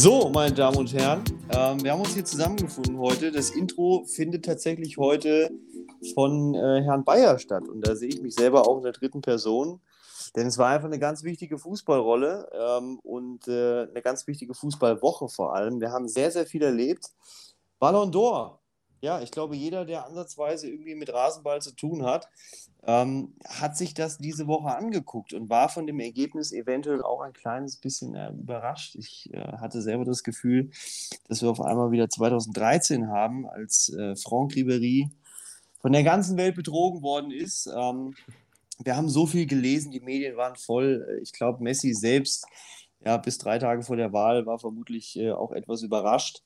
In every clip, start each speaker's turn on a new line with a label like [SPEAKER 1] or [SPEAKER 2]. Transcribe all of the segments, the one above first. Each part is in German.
[SPEAKER 1] So, meine Damen und Herren, ähm, wir haben uns hier zusammengefunden heute. Das Intro findet tatsächlich heute von äh, Herrn Bayer statt. Und da sehe ich mich selber auch in der dritten Person. Denn es war einfach eine ganz wichtige Fußballrolle ähm, und äh, eine ganz wichtige Fußballwoche vor allem. Wir haben sehr, sehr viel erlebt. Ballon d'Or. Ja, ich glaube, jeder, der ansatzweise irgendwie mit Rasenball zu tun hat, ähm, hat sich das diese Woche angeguckt und war von dem Ergebnis eventuell auch ein kleines bisschen äh, überrascht. Ich äh, hatte selber das Gefühl, dass wir auf einmal wieder 2013 haben, als äh, Franck Ribéry von der ganzen Welt betrogen worden ist. Ähm, wir haben so viel gelesen, die Medien waren voll. Ich glaube, Messi selbst, ja, bis drei Tage vor der Wahl war vermutlich äh, auch etwas überrascht.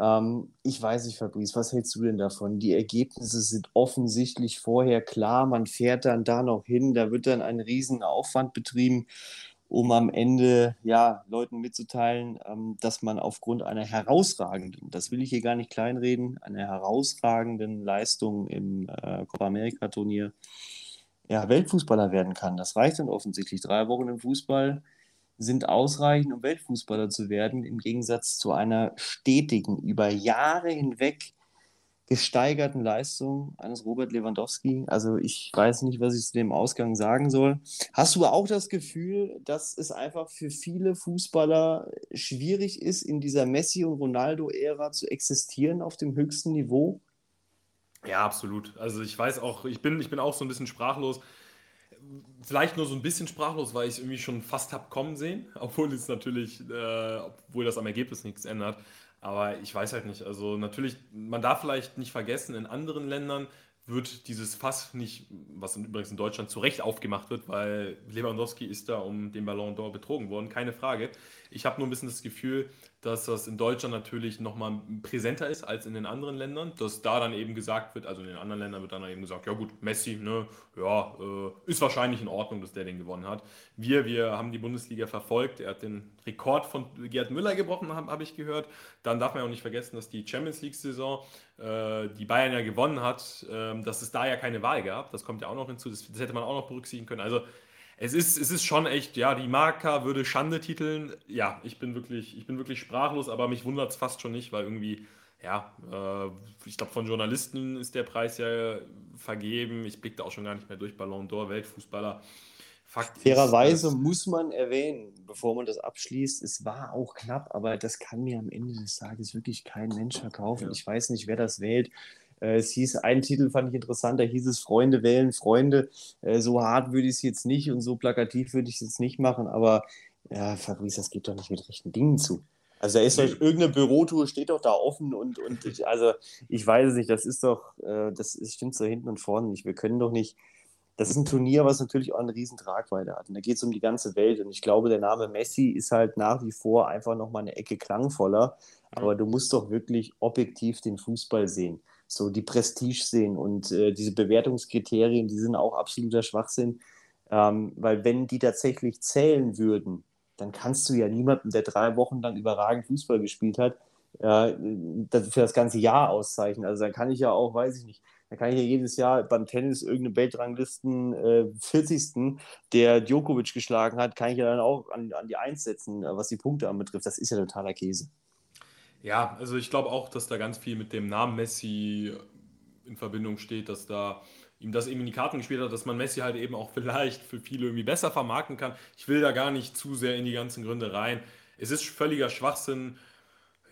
[SPEAKER 1] Ähm, ich weiß nicht, Fabrice, was hältst du denn davon? Die Ergebnisse sind offensichtlich vorher klar. Man fährt dann da noch hin, da wird dann ein riesen Aufwand betrieben, um am Ende ja, Leuten mitzuteilen, ähm, dass man aufgrund einer herausragenden, das will ich hier gar nicht kleinreden, einer herausragenden Leistung im äh, Copa America Turnier ja, Weltfußballer werden kann. Das reicht dann offensichtlich. Drei Wochen im Fußball sind ausreichend, um Weltfußballer zu werden, im Gegensatz zu einer stetigen, über Jahre hinweg gesteigerten Leistung eines Robert Lewandowski. Also ich weiß nicht, was ich zu dem Ausgang sagen soll. Hast du auch das Gefühl, dass es einfach für viele Fußballer schwierig ist, in dieser Messi- und Ronaldo-Ära zu existieren auf dem höchsten Niveau?
[SPEAKER 2] Ja, absolut. Also ich weiß auch, ich bin, ich bin auch so ein bisschen sprachlos vielleicht nur so ein bisschen sprachlos, weil ich es irgendwie schon fast habe kommen sehen, obwohl es natürlich, äh, obwohl das am Ergebnis nichts ändert. Aber ich weiß halt nicht. Also natürlich, man darf vielleicht nicht vergessen, in anderen Ländern wird dieses Fass nicht, was übrigens in Deutschland zu Recht aufgemacht wird, weil Lewandowski ist da um den Ballon d'Or betrogen worden, keine Frage. Ich habe nur ein bisschen das Gefühl, dass das in Deutschland natürlich nochmal präsenter ist als in den anderen Ländern, dass da dann eben gesagt wird, also in den anderen Ländern wird dann eben gesagt, ja gut, Messi, ne, ja, äh, ist wahrscheinlich in Ordnung, dass der den gewonnen hat. Wir, wir haben die Bundesliga verfolgt, er hat den Rekord von Gerd Müller gebrochen, habe hab ich gehört. Dann darf man ja auch nicht vergessen, dass die Champions League-Saison, äh, die Bayern ja gewonnen hat, äh, dass es da ja keine Wahl gab, das kommt ja auch noch hinzu, das, das hätte man auch noch berücksichtigen können. Also es ist, es ist schon echt, ja, die Marca würde Schande titeln. Ja, ich bin wirklich, ich bin wirklich sprachlos, aber mich wundert es fast schon nicht, weil irgendwie, ja, äh, ich glaube, von Journalisten ist der Preis ja vergeben. Ich blicke da auch schon gar nicht mehr durch. Ballon d'Or, Weltfußballer.
[SPEAKER 1] Fakt Fairerweise ist, muss man erwähnen, bevor man das abschließt, es war auch knapp, aber das kann mir am Ende des Tages wirklich kein Mensch verkaufen. Ja. Ich weiß nicht, wer das wählt. Äh, es hieß, ein Titel fand ich interessant, da hieß es Freunde wählen Freunde. Äh, so hart würde ich es jetzt nicht und so plakativ würde ich es jetzt nicht machen, aber ja, Fabrice, das geht doch nicht mit rechten Dingen zu. Also da ist doch irgendeine Bürotour, steht doch da offen und, und ich, also ich weiß es nicht, das ist doch, äh, das ist, stimmt so hinten und vorne nicht. Wir können doch nicht, das ist ein Turnier, was natürlich auch eine riesen Tragweite hat. Und da geht es um die ganze Welt. Und ich glaube, der Name Messi ist halt nach wie vor einfach nochmal eine Ecke klangvoller. Aber du musst doch wirklich objektiv den Fußball sehen so die Prestige sehen. Und äh, diese Bewertungskriterien, die sind auch absoluter Schwachsinn, ähm, weil wenn die tatsächlich zählen würden, dann kannst du ja niemanden, der drei Wochen lang überragend Fußball gespielt hat, äh, für das ganze Jahr auszeichnen. Also dann kann ich ja auch, weiß ich nicht, dann kann ich ja jedes Jahr beim Tennis irgendeine Weltranglisten äh, 40. der Djokovic geschlagen hat, kann ich ja dann auch an, an die Eins setzen, was die Punkte anbetrifft. Das ist ja totaler Käse.
[SPEAKER 2] Ja, also ich glaube auch, dass da ganz viel mit dem Namen Messi in Verbindung steht, dass da ihm das eben in die Karten gespielt hat, dass man Messi halt eben auch vielleicht für viele irgendwie besser vermarkten kann. Ich will da gar nicht zu sehr in die ganzen Gründe rein. Es ist völliger Schwachsinn.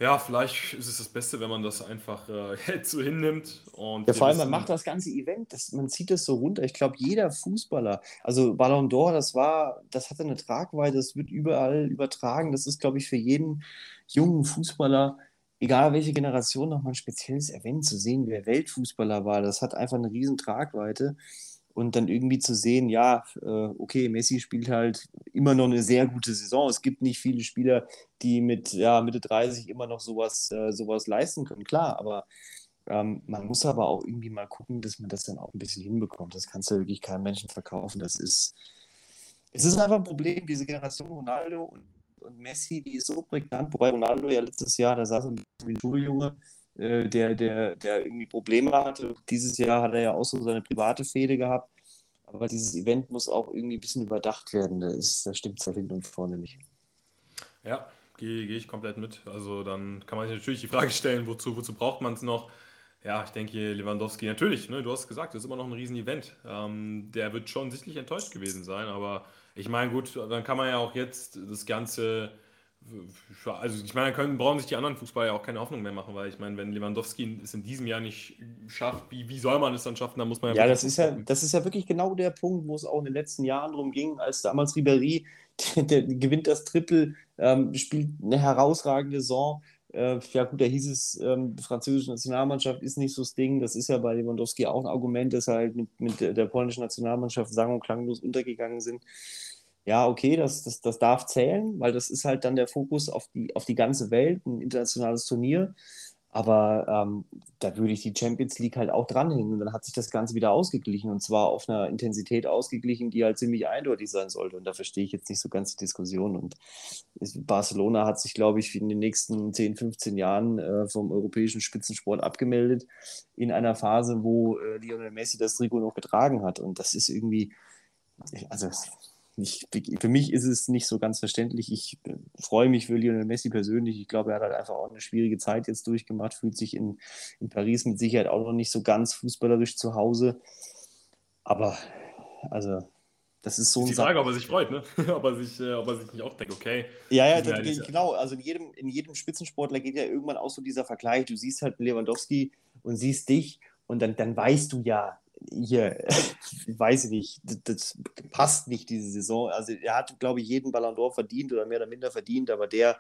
[SPEAKER 2] Ja, vielleicht ist es das Beste, wenn man das einfach äh, so hinnimmt. Und
[SPEAKER 1] ja, vor allem, man macht das ganze Event, das, man zieht das so runter. Ich glaube, jeder Fußballer, also Ballon d'Or, das war, das hatte eine Tragweite, das wird überall übertragen. Das ist, glaube ich, für jeden jungen Fußballer, egal welche Generation, nochmal ein spezielles Event zu sehen, wer Weltfußballer war. Das hat einfach eine riesen Tragweite. Und dann irgendwie zu sehen, ja, äh, okay, Messi spielt halt immer noch eine sehr gute Saison. Es gibt nicht viele Spieler, die mit ja, Mitte 30 immer noch sowas, äh, sowas leisten können. Klar, aber ähm, man muss aber auch irgendwie mal gucken, dass man das dann auch ein bisschen hinbekommt. Das kannst du wirklich keinem Menschen verkaufen. Das ist, es ist einfach ein Problem, diese Generation Ronaldo und und Messi, die ist so prägnant, wobei Ronaldo ja letztes Jahr, da saß ein wie ein Schuljunge, äh, der, der, der irgendwie Probleme hatte. Dieses Jahr hat er ja auch so seine private Fehde gehabt. Aber dieses Event muss auch irgendwie ein bisschen überdacht werden. Da, ist, da stimmt es da hinten und vorne nicht.
[SPEAKER 2] Ja, gehe geh ich komplett mit. Also dann kann man sich natürlich die Frage stellen, wozu, wozu braucht man es noch? Ja, ich denke, Lewandowski, natürlich, ne, du hast gesagt, das ist immer noch ein Riesen-Event. Ähm, der wird schon sichtlich enttäuscht gewesen sein, aber ich meine, gut, dann kann man ja auch jetzt das Ganze also ich meine, können, brauchen sich die anderen Fußballer ja auch keine Hoffnung mehr machen, weil ich meine, wenn Lewandowski es in diesem Jahr nicht schafft, wie, wie soll man es dann schaffen? Dann muss man
[SPEAKER 1] ja. Ja, das ist ja, das ist ja wirklich genau der Punkt, wo es auch in den letzten Jahren darum ging, als damals Ribéry, der, der gewinnt das Triple, ähm, spielt eine herausragende Saison. Äh, ja, gut, da hieß es, ähm, die französische Nationalmannschaft ist nicht so das Ding. Das ist ja bei Lewandowski auch ein Argument, dass er halt mit, mit der polnischen Nationalmannschaft sang- und klanglos untergegangen sind ja, okay, das, das, das darf zählen, weil das ist halt dann der Fokus auf die, auf die ganze Welt, ein internationales Turnier. Aber ähm, da würde ich die Champions League halt auch dranhängen. Und dann hat sich das Ganze wieder ausgeglichen. Und zwar auf einer Intensität ausgeglichen, die halt ziemlich eindeutig sein sollte. Und da verstehe ich jetzt nicht so ganz die Diskussion. Und Barcelona hat sich, glaube ich, in den nächsten 10, 15 Jahren äh, vom europäischen Spitzensport abgemeldet. In einer Phase, wo äh, Lionel Messi das Trikot noch getragen hat. Und das ist irgendwie, also ich, für mich ist es nicht so ganz verständlich. Ich äh, freue mich für Lionel Messi persönlich. Ich glaube, er hat halt einfach auch eine schwierige Zeit jetzt durchgemacht, fühlt sich in, in Paris mit Sicherheit auch noch nicht so ganz fußballerisch zu Hause. Aber, also, das ist so
[SPEAKER 2] ist die Frage, ob er sich freut, ne? ob, er sich, äh, ob er sich nicht auch denkt, okay.
[SPEAKER 1] Ja, ja, das, genau. Also in jedem, in jedem Spitzensportler geht ja irgendwann auch so dieser Vergleich. Du siehst halt Lewandowski und siehst dich und dann, dann weißt du ja, hier, weiß ich nicht, das, das, passt nicht diese Saison. Also er hat, glaube ich, jeden Ballon d'Or verdient oder mehr oder minder verdient, aber der,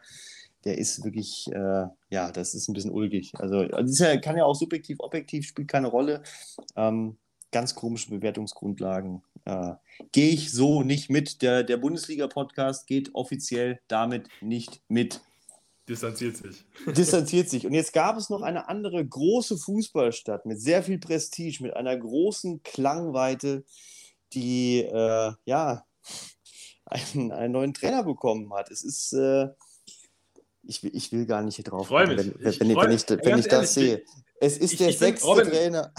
[SPEAKER 1] der ist wirklich, äh, ja, das ist ein bisschen ulkig. Also, also ja, kann ja auch subjektiv, objektiv, spielt keine Rolle. Ähm, ganz komische Bewertungsgrundlagen. Äh, Gehe ich so nicht mit. Der, der Bundesliga-Podcast geht offiziell damit nicht mit.
[SPEAKER 2] Distanziert sich.
[SPEAKER 1] Distanziert sich. Und jetzt gab es noch eine andere große Fußballstadt mit sehr viel Prestige, mit einer großen Klangweite, die äh, ja einen, einen, neuen Trainer bekommen hat. Es ist. Äh, ich, will, ich will gar nicht hier drauf.
[SPEAKER 2] Ich freue mich. Wenn,
[SPEAKER 1] wenn, ich, wenn, wenn ich, wenn ich das sehe. Es ist der sechste Robin, Trainer.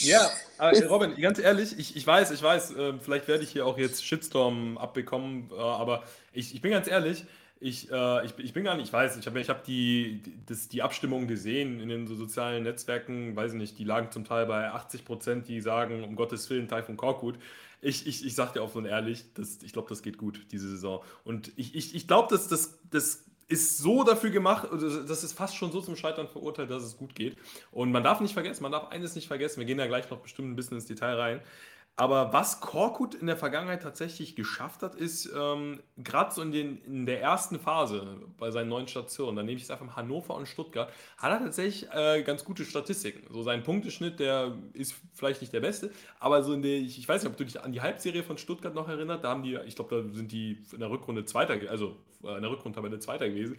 [SPEAKER 2] Ja, aber Robin, ganz ehrlich, ich, ich weiß, ich weiß, äh, vielleicht werde ich hier auch jetzt Shitstorm abbekommen, äh, aber ich, ich bin ganz ehrlich, ich, äh, ich, ich bin gar nicht, ich weiß, ich habe ich hab die, die, die Abstimmung gesehen in den so sozialen Netzwerken, weiß ich nicht, die lagen zum Teil bei 80 Prozent, die sagen, um Gottes Willen, Taifun Korkut. Ich, ich, ich sag dir offen und ehrlich, das, ich glaube, das geht gut, diese Saison. Und ich, ich, ich glaube, dass das, das ist so dafür gemacht, also das ist fast schon so zum Scheitern verurteilt, dass es gut geht. Und man darf nicht vergessen, man darf eines nicht vergessen, wir gehen da gleich noch bestimmt ein bisschen ins Detail rein. Aber was Korkut in der Vergangenheit tatsächlich geschafft hat, ist ähm, gerade so in, den, in der ersten Phase bei seinen neuen Stationen, da nehme ich es einfach Hannover und Stuttgart, hat er tatsächlich äh, ganz gute Statistiken. So sein Punkteschnitt, der ist vielleicht nicht der beste, aber so in der, ich, ich weiß nicht, ob du dich an die Halbserie von Stuttgart noch erinnerst, da haben die, ich glaube, da sind die in der Rückrunde Zweiter, also äh, in der Rückrunde Zweiter gewesen.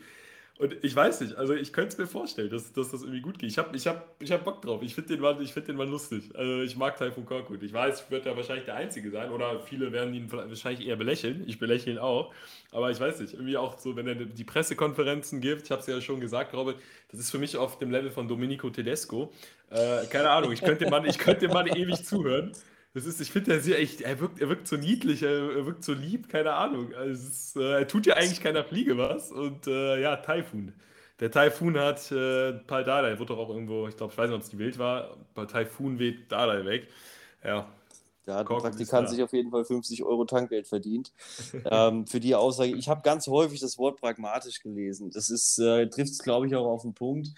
[SPEAKER 2] Und ich weiß nicht, also ich könnte es mir vorstellen, dass, dass das irgendwie gut geht. Ich habe ich hab, ich hab Bock drauf. Ich finde den, Mann, find den Mann lustig. Also ich mag Taifun Korkut. Ich weiß, ich werde da wahrscheinlich der Einzige sein oder viele werden ihn wahrscheinlich eher belächeln. Ich belächle ihn auch. Aber ich weiß nicht, irgendwie auch so, wenn er die Pressekonferenzen gibt, ich habe es ja schon gesagt, Robert, das ist für mich auf dem Level von Domenico Tedesco. Äh, keine Ahnung, ich könnte dem Mann, ich könnte dem Mann ewig zuhören. Das ist, ich finde, er, sehr echt, er, wirkt, er wirkt so niedlich, er, wirkt so lieb, keine Ahnung. Also ist, äh, er tut ja eigentlich keiner Fliege was. Und äh, ja, Taifun. Der Taifun hat äh, Pal Dardai, wurde doch auch irgendwo, ich glaube, ich weiß nicht, ob es die Wild war, bei Taifun weht Dardai weg. Ja.
[SPEAKER 1] Da hat ein Praktikant sich auf jeden Fall 50 Euro Tankgeld verdient. ähm, für die Aussage, ich habe ganz häufig das Wort pragmatisch gelesen. Das ist, äh, trifft es, glaube ich, auch auf den Punkt.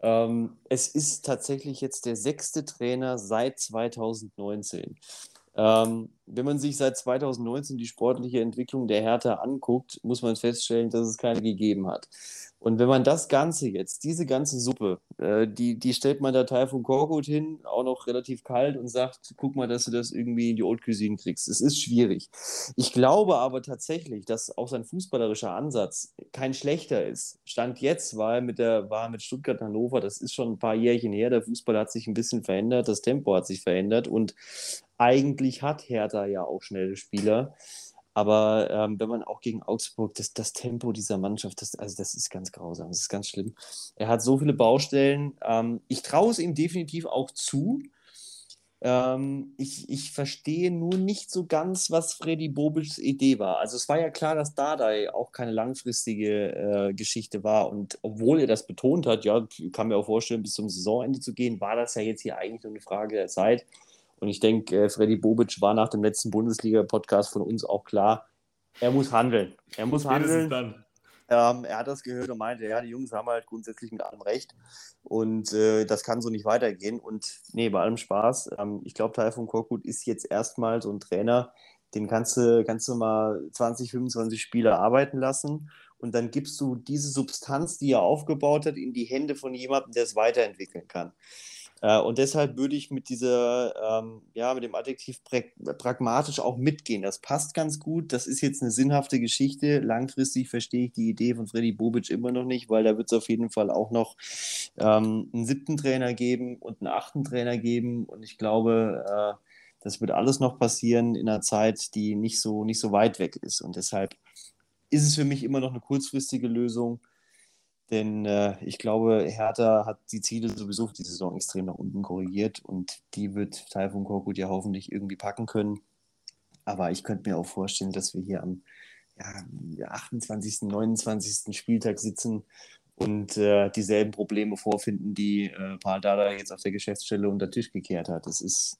[SPEAKER 1] Ähm, es ist tatsächlich jetzt der sechste Trainer seit 2019. Ähm, wenn man sich seit 2019 die sportliche Entwicklung der Hertha anguckt, muss man feststellen, dass es keine gegeben hat. Und wenn man das Ganze jetzt, diese ganze Suppe, äh, die, die stellt man Datei von Korkut hin, auch noch relativ kalt und sagt, guck mal, dass du das irgendwie in die Haute Cuisine kriegst. Es ist schwierig. Ich glaube aber tatsächlich, dass auch sein fußballerischer Ansatz kein schlechter ist. Stand jetzt war mit der, war mit Stuttgart Hannover, das ist schon ein paar Jährchen her. Der Fußball hat sich ein bisschen verändert, das Tempo hat sich verändert und eigentlich hat Hertha ja auch schnelle Spieler. Aber ähm, wenn man auch gegen Augsburg, das, das Tempo dieser Mannschaft, das, also das ist ganz grausam, das ist ganz schlimm. Er hat so viele Baustellen. Ähm, ich traue es ihm definitiv auch zu. Ähm, ich, ich verstehe nur nicht so ganz, was Freddy Bobics Idee war. Also es war ja klar, dass Dardai auch keine langfristige äh, Geschichte war. Und obwohl er das betont hat, ja, kann mir auch vorstellen, bis zum Saisonende zu gehen, war das ja jetzt hier eigentlich nur eine Frage der Zeit. Und ich denke, äh, Freddy Bobic war nach dem letzten Bundesliga-Podcast von uns auch klar, er muss handeln. Er muss handeln. Dann. Ähm, er hat das gehört und meinte, ja, die Jungs haben halt grundsätzlich mit allem recht und äh, das kann so nicht weitergehen. Und nee, bei allem Spaß. Ähm, ich glaube, Taifun Korkut ist jetzt erstmal so ein Trainer, den kannst du, kannst du mal 20, 25 Spiele arbeiten lassen und dann gibst du diese Substanz, die er aufgebaut hat, in die Hände von jemandem, der es weiterentwickeln kann. Äh, und deshalb würde ich mit dieser, ähm, ja, mit dem Adjektiv pragmatisch auch mitgehen. Das passt ganz gut. Das ist jetzt eine sinnhafte Geschichte. Langfristig verstehe ich die Idee von Freddy Bobic immer noch nicht, weil da wird es auf jeden Fall auch noch ähm, einen siebten Trainer geben und einen achten Trainer geben. Und ich glaube, äh, das wird alles noch passieren in einer Zeit, die nicht so, nicht so weit weg ist. Und deshalb ist es für mich immer noch eine kurzfristige Lösung. Denn äh, ich glaube, Hertha hat die Ziele sowieso für die Saison extrem nach unten korrigiert und die wird Taifun Korkut ja hoffentlich irgendwie packen können. Aber ich könnte mir auch vorstellen, dass wir hier am ja, 28., 29. Spieltag sitzen und äh, dieselben Probleme vorfinden, die äh, Paul Dada jetzt auf der Geschäftsstelle unter den Tisch gekehrt hat. Das ist,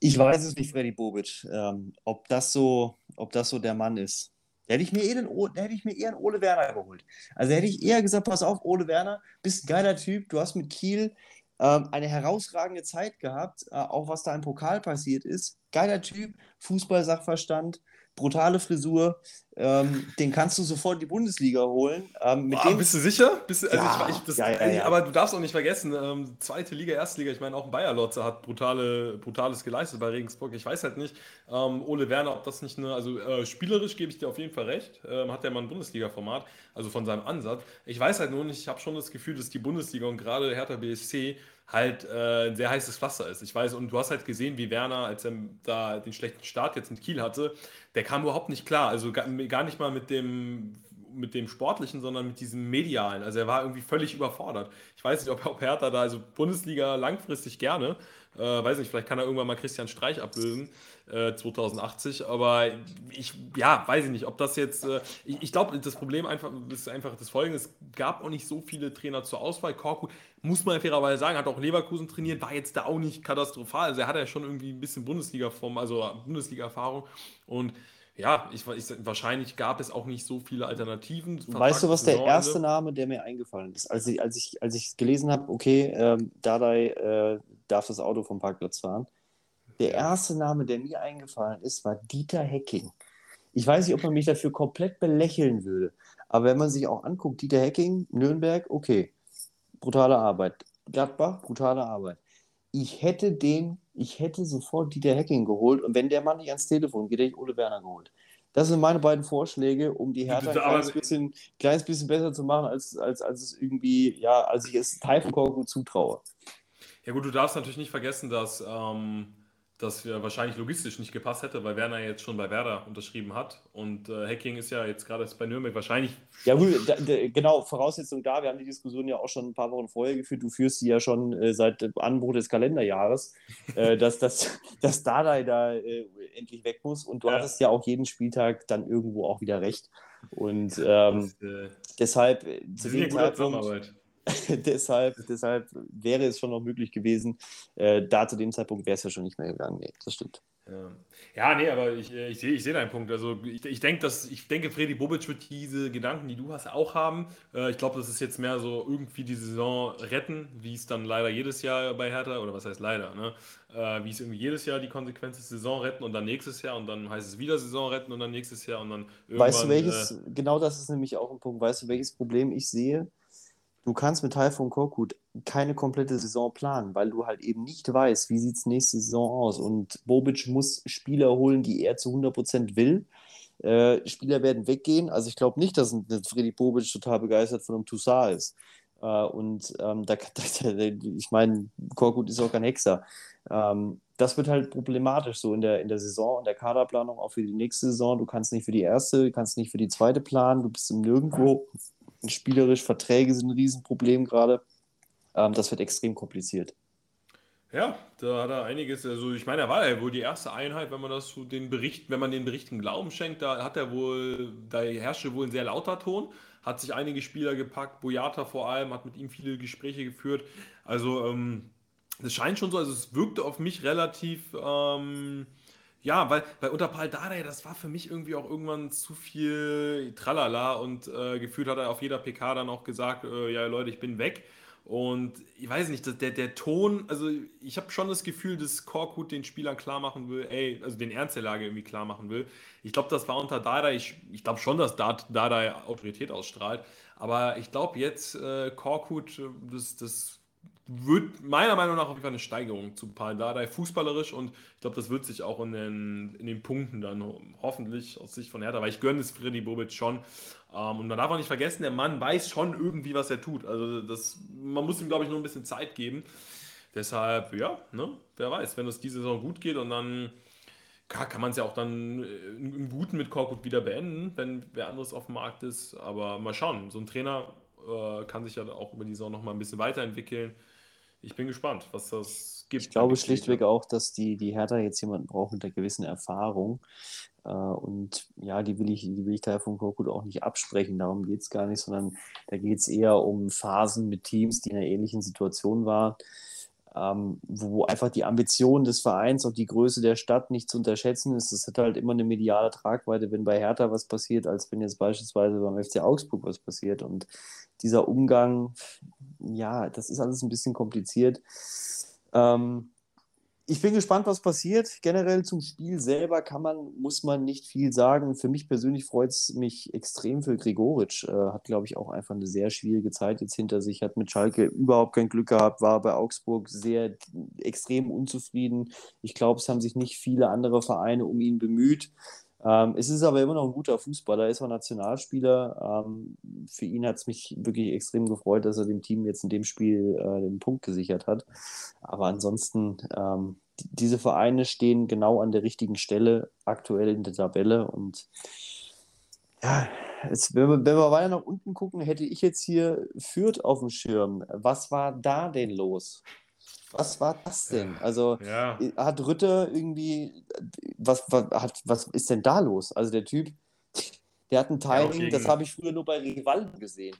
[SPEAKER 1] ich weiß es nicht, Freddy Bobic, ähm, ob, das so, ob das so der Mann ist. Da hätte ich mir eher, den, da hätte ich mir eher einen Ole Werner geholt. Also hätte ich eher gesagt, pass auf, Ole Werner, bist ein geiler Typ, du hast mit Kiel ähm, eine herausragende Zeit gehabt, äh, auch was da im Pokal passiert ist. Geiler Typ, Fußball-Sachverstand, brutale Frisur. Ähm, den kannst du sofort in die Bundesliga holen. Ähm,
[SPEAKER 2] Boah, bist du sicher? Bist du, also ja, ich, das, ja, ja, aber du darfst auch nicht vergessen, ähm, zweite Liga, erste Liga, ich meine, auch Bayer Lotze hat brutale, Brutales geleistet bei Regensburg. Ich weiß halt nicht, ähm, Ole Werner, ob das nicht eine, also äh, spielerisch gebe ich dir auf jeden Fall recht, ähm, hat der mal ein Bundesliga-Format, also von seinem Ansatz. Ich weiß halt nur nicht, ich habe schon das Gefühl, dass die Bundesliga und gerade Hertha BSC halt äh, ein sehr heißes Pflaster ist. Ich weiß, und du hast halt gesehen, wie Werner, als er da den schlechten Start jetzt in Kiel hatte, der kam überhaupt nicht klar. Also gar, gar nicht mal mit dem mit dem Sportlichen, sondern mit diesem Medialen. Also er war irgendwie völlig überfordert. Ich weiß nicht, ob, ob Hertha da, also Bundesliga langfristig gerne, äh, weiß nicht, vielleicht kann er irgendwann mal Christian Streich ablösen, äh, 2080, aber ich, ja, weiß ich nicht, ob das jetzt, äh, ich, ich glaube, das Problem einfach ist einfach das folgende, es gab auch nicht so viele Trainer zur Auswahl. Korku, muss man fairerweise sagen, hat auch Leverkusen trainiert, war jetzt da auch nicht katastrophal, also er hat ja schon irgendwie ein bisschen Bundesliga-Form, also Bundesliga-Erfahrung und ja, ich, ich, wahrscheinlich gab es auch nicht so viele Alternativen.
[SPEAKER 1] Weißt du, was der erste Name, der mir eingefallen ist? Als ich, als ich, als ich gelesen habe, okay, ähm, Dardai äh, darf das Auto vom Parkplatz fahren. Der erste Name, der mir eingefallen ist, war Dieter Hecking. Ich weiß nicht, ob man mich dafür komplett belächeln würde, aber wenn man sich auch anguckt, Dieter Hecking, Nürnberg, okay, brutale Arbeit. Gladbach, brutale Arbeit. Ich hätte den ich hätte sofort Dieter Hacking geholt und wenn der Mann nicht ans Telefon geht, hätte ich Ole Werner geholt. Das sind meine beiden Vorschläge, um die Hertha ein kleines bisschen, kleines bisschen besser zu machen, als, als, als es irgendwie, ja, als ich es gut zutraue.
[SPEAKER 2] Ja gut, du darfst natürlich nicht vergessen, dass ähm, das wahrscheinlich logistisch nicht gepasst hätte, weil Werner jetzt schon bei Werder unterschrieben hat. Und äh, Hacking ist ja jetzt gerade bei Nürnberg wahrscheinlich.
[SPEAKER 1] Ja, gut, da, da, genau, Voraussetzung da. Wir haben die Diskussion ja auch schon ein paar Wochen vorher geführt. Du führst sie ja schon äh, seit Anbruch des Kalenderjahres, äh, dass, dass, dass Dardai da äh, endlich weg muss. Und du ja. hattest ja auch jeden Spieltag dann irgendwo auch wieder recht. Und ähm, das, äh, deshalb äh, zu dem Zeitpunkt. deshalb, deshalb wäre es schon noch möglich gewesen. Äh, da zu dem Zeitpunkt wäre es ja schon nicht mehr gegangen. Nee, das stimmt.
[SPEAKER 2] Ja. ja, nee, aber ich, äh, ich sehe ich seh deinen Punkt. Also ich, ich, denk, dass, ich denke, Freddy Bobic wird diese Gedanken, die du hast, auch haben. Äh, ich glaube, das ist jetzt mehr so irgendwie die Saison retten, wie es dann leider jedes Jahr bei Hertha, oder was heißt leider, ne? Äh, wie es irgendwie jedes Jahr die Konsequenz ist, Saison retten und dann nächstes Jahr und dann heißt es wieder Saison retten und dann nächstes Jahr und dann
[SPEAKER 1] irgendwann... Weißt du welches, äh, genau das ist nämlich auch ein Punkt, weißt du welches Problem ich sehe? Du kannst mit Taifun Korkut keine komplette Saison planen, weil du halt eben nicht weißt, wie sieht es nächste Saison aus. Und Bobic muss Spieler holen, die er zu 100% will. Äh, Spieler werden weggehen. Also ich glaube nicht, dass ein Freddy Bobic total begeistert von einem Toussaint ist. Äh, und ähm, da, da, ich meine, Korkut ist auch kein Hexer. Ähm, das wird halt problematisch so in der, in der Saison und der Kaderplanung auch für die nächste Saison. Du kannst nicht für die erste, du kannst nicht für die zweite planen, du bist im Nirgendwo spielerisch Verträge sind ein Riesenproblem gerade. Ähm, das wird extrem kompliziert.
[SPEAKER 2] Ja, da hat er einiges. Also ich meine, er war ja wohl die erste Einheit, wenn man das so den Bericht, wenn man den Berichten Glauben schenkt, da hat er wohl, da herrschte wohl ein sehr lauter Ton, hat sich einige Spieler gepackt, Boyata vor allem, hat mit ihm viele Gespräche geführt. Also ähm, scheint schon so, also es wirkte auf mich relativ, ähm, ja, weil, weil unter Paul Dardai, das war für mich irgendwie auch irgendwann zu viel Tralala und äh, gefühlt hat er auf jeder PK dann auch gesagt, äh, ja Leute, ich bin weg. Und ich weiß nicht, der, der Ton, also ich habe schon das Gefühl, dass Korkut den Spielern klar machen will, ey, also den Ernst der Lage irgendwie klar machen will. Ich glaube, das war unter Dada, ich, ich glaube schon, dass Dada Autorität ausstrahlt, aber ich glaube jetzt, äh, Korkut, das, das wird meiner Meinung nach auf jeden Fall eine Steigerung zu Paul Dardai fußballerisch und ich glaube, das wird sich auch in den, in den Punkten dann hoffentlich aus Sicht von Hertha, weil ich gönne es Freddy Bobic schon. Ähm, und man darf auch nicht vergessen, der Mann weiß schon irgendwie, was er tut. Also das, man muss ihm, glaube ich, nur ein bisschen Zeit geben. Deshalb, ja, ne, wer weiß, wenn es diese Saison gut geht und dann kann, kann man es ja auch dann im Guten mit Korkut wieder beenden, wenn wer anderes auf dem Markt ist. Aber mal schauen, so ein Trainer äh, kann sich ja auch über die Saison noch mal ein bisschen weiterentwickeln ich bin gespannt, was das gibt.
[SPEAKER 1] Ich glaube schlichtweg auch, dass die, die Hertha jetzt jemanden braucht mit einer gewissen Erfahrung. Äh, und ja, die will ich, die will ich daher von Korkut auch nicht absprechen. Darum geht es gar nicht, sondern da geht es eher um Phasen mit Teams, die in einer ähnlichen Situation waren. Ähm, wo einfach die Ambition des Vereins, auch die Größe der Stadt nicht zu unterschätzen ist. Das hat halt immer eine mediale Tragweite, wenn bei Hertha was passiert, als wenn jetzt beispielsweise beim FC Augsburg was passiert. Und dieser Umgang, ja, das ist alles ein bisschen kompliziert. Ähm, ich bin gespannt, was passiert. Generell zum Spiel selber kann man, muss man nicht viel sagen. Für mich persönlich freut es mich extrem für Gregoritsch. Äh, hat, glaube ich, auch einfach eine sehr schwierige Zeit jetzt hinter sich. Hat mit Schalke überhaupt kein Glück gehabt, war bei Augsburg sehr extrem unzufrieden. Ich glaube, es haben sich nicht viele andere Vereine um ihn bemüht. Ähm, es ist aber immer noch ein guter Fußballer, er ist auch Nationalspieler. Ähm, für ihn hat es mich wirklich extrem gefreut, dass er dem Team jetzt in dem Spiel äh, den Punkt gesichert hat. Aber ansonsten, ähm, diese Vereine stehen genau an der richtigen Stelle aktuell in der Tabelle und ja, jetzt, wenn, wir, wenn wir weiter nach unten gucken, hätte ich jetzt hier Fürth auf dem Schirm. Was war da denn los? Was war das denn? Also ja. hat Rütter irgendwie, was, was, hat, was ist denn da los? Also der Typ, der hat ein Timing, ja, das habe ich früher nur bei Rivalden gesehen.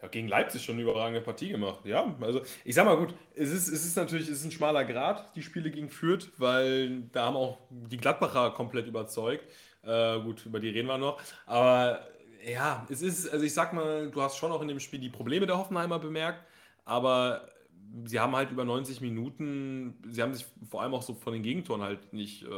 [SPEAKER 2] Ja, gegen Leipzig schon eine überragende Partie gemacht. Ja, also ich sag mal gut, es ist, es ist natürlich es ist ein schmaler Grad, die Spiele gegen Fürth, weil da haben auch die Gladbacher komplett überzeugt. Äh, gut, über die reden wir noch. Aber ja, es ist, also ich sag mal, du hast schon auch in dem Spiel die Probleme der Hoffenheimer bemerkt, aber sie haben halt über 90 Minuten, sie haben sich vor allem auch so von den Gegentoren halt nicht äh,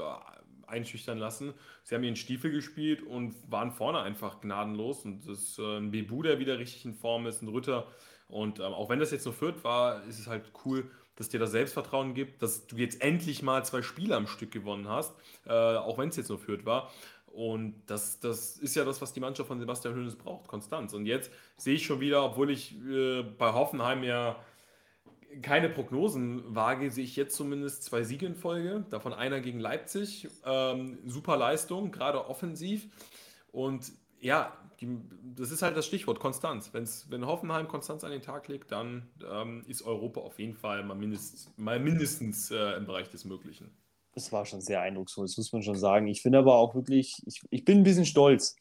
[SPEAKER 2] einschüchtern lassen. Sie haben ihren Stiefel gespielt und waren vorne einfach gnadenlos. Und das ist äh, ein Bebu, der wieder richtig in Form ist, ein Rütter. Und ähm, auch wenn das jetzt nur Fürth war, ist es halt cool, dass dir das Selbstvertrauen gibt, dass du jetzt endlich mal zwei Spiele am Stück gewonnen hast, äh, auch wenn es jetzt nur Fürth war. Und das, das ist ja das, was die Mannschaft von Sebastian Hönes braucht, Konstanz. Und jetzt sehe ich schon wieder, obwohl ich äh, bei Hoffenheim ja keine Prognosen wage, sehe ich jetzt zumindest zwei Siege in Folge, davon einer gegen Leipzig. Ähm, super Leistung, gerade offensiv. Und ja, die, das ist halt das Stichwort Konstanz. Wenn's, wenn Hoffenheim Konstanz an den Tag legt, dann ähm, ist Europa auf jeden Fall mal, mindest, mal mindestens äh, im Bereich des Möglichen.
[SPEAKER 1] Das war schon sehr eindrucksvoll, das muss man schon sagen. Ich finde aber auch wirklich, ich, ich bin ein bisschen stolz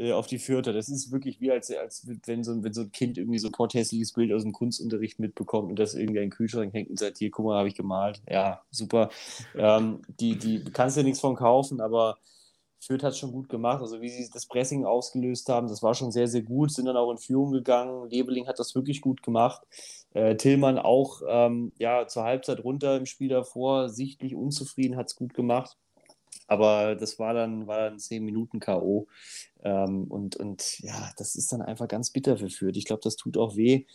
[SPEAKER 1] äh, auf die Fürther. Das ist wirklich wie als, als wenn, so, wenn so ein Kind irgendwie so ein porthässliches Bild aus dem Kunstunterricht mitbekommt und das irgendwie in den Kühlschrank hängt und sagt, hier, guck mal, habe ich gemalt. Ja, super. Ähm, die, die kannst du ja nichts von kaufen, aber Fürth hat es schon gut gemacht. Also wie sie das Pressing ausgelöst haben, das war schon sehr, sehr gut. Sind dann auch in Führung gegangen. Lebeling hat das wirklich gut gemacht. Äh, Tillmann auch ähm, ja, zur Halbzeit runter im Spiel davor, sichtlich unzufrieden, hat es gut gemacht. Aber das war dann, war dann 10 Minuten K.O. Ähm, und, und ja, das ist dann einfach ganz bitter für Fürth. Ich glaube, das tut auch weh.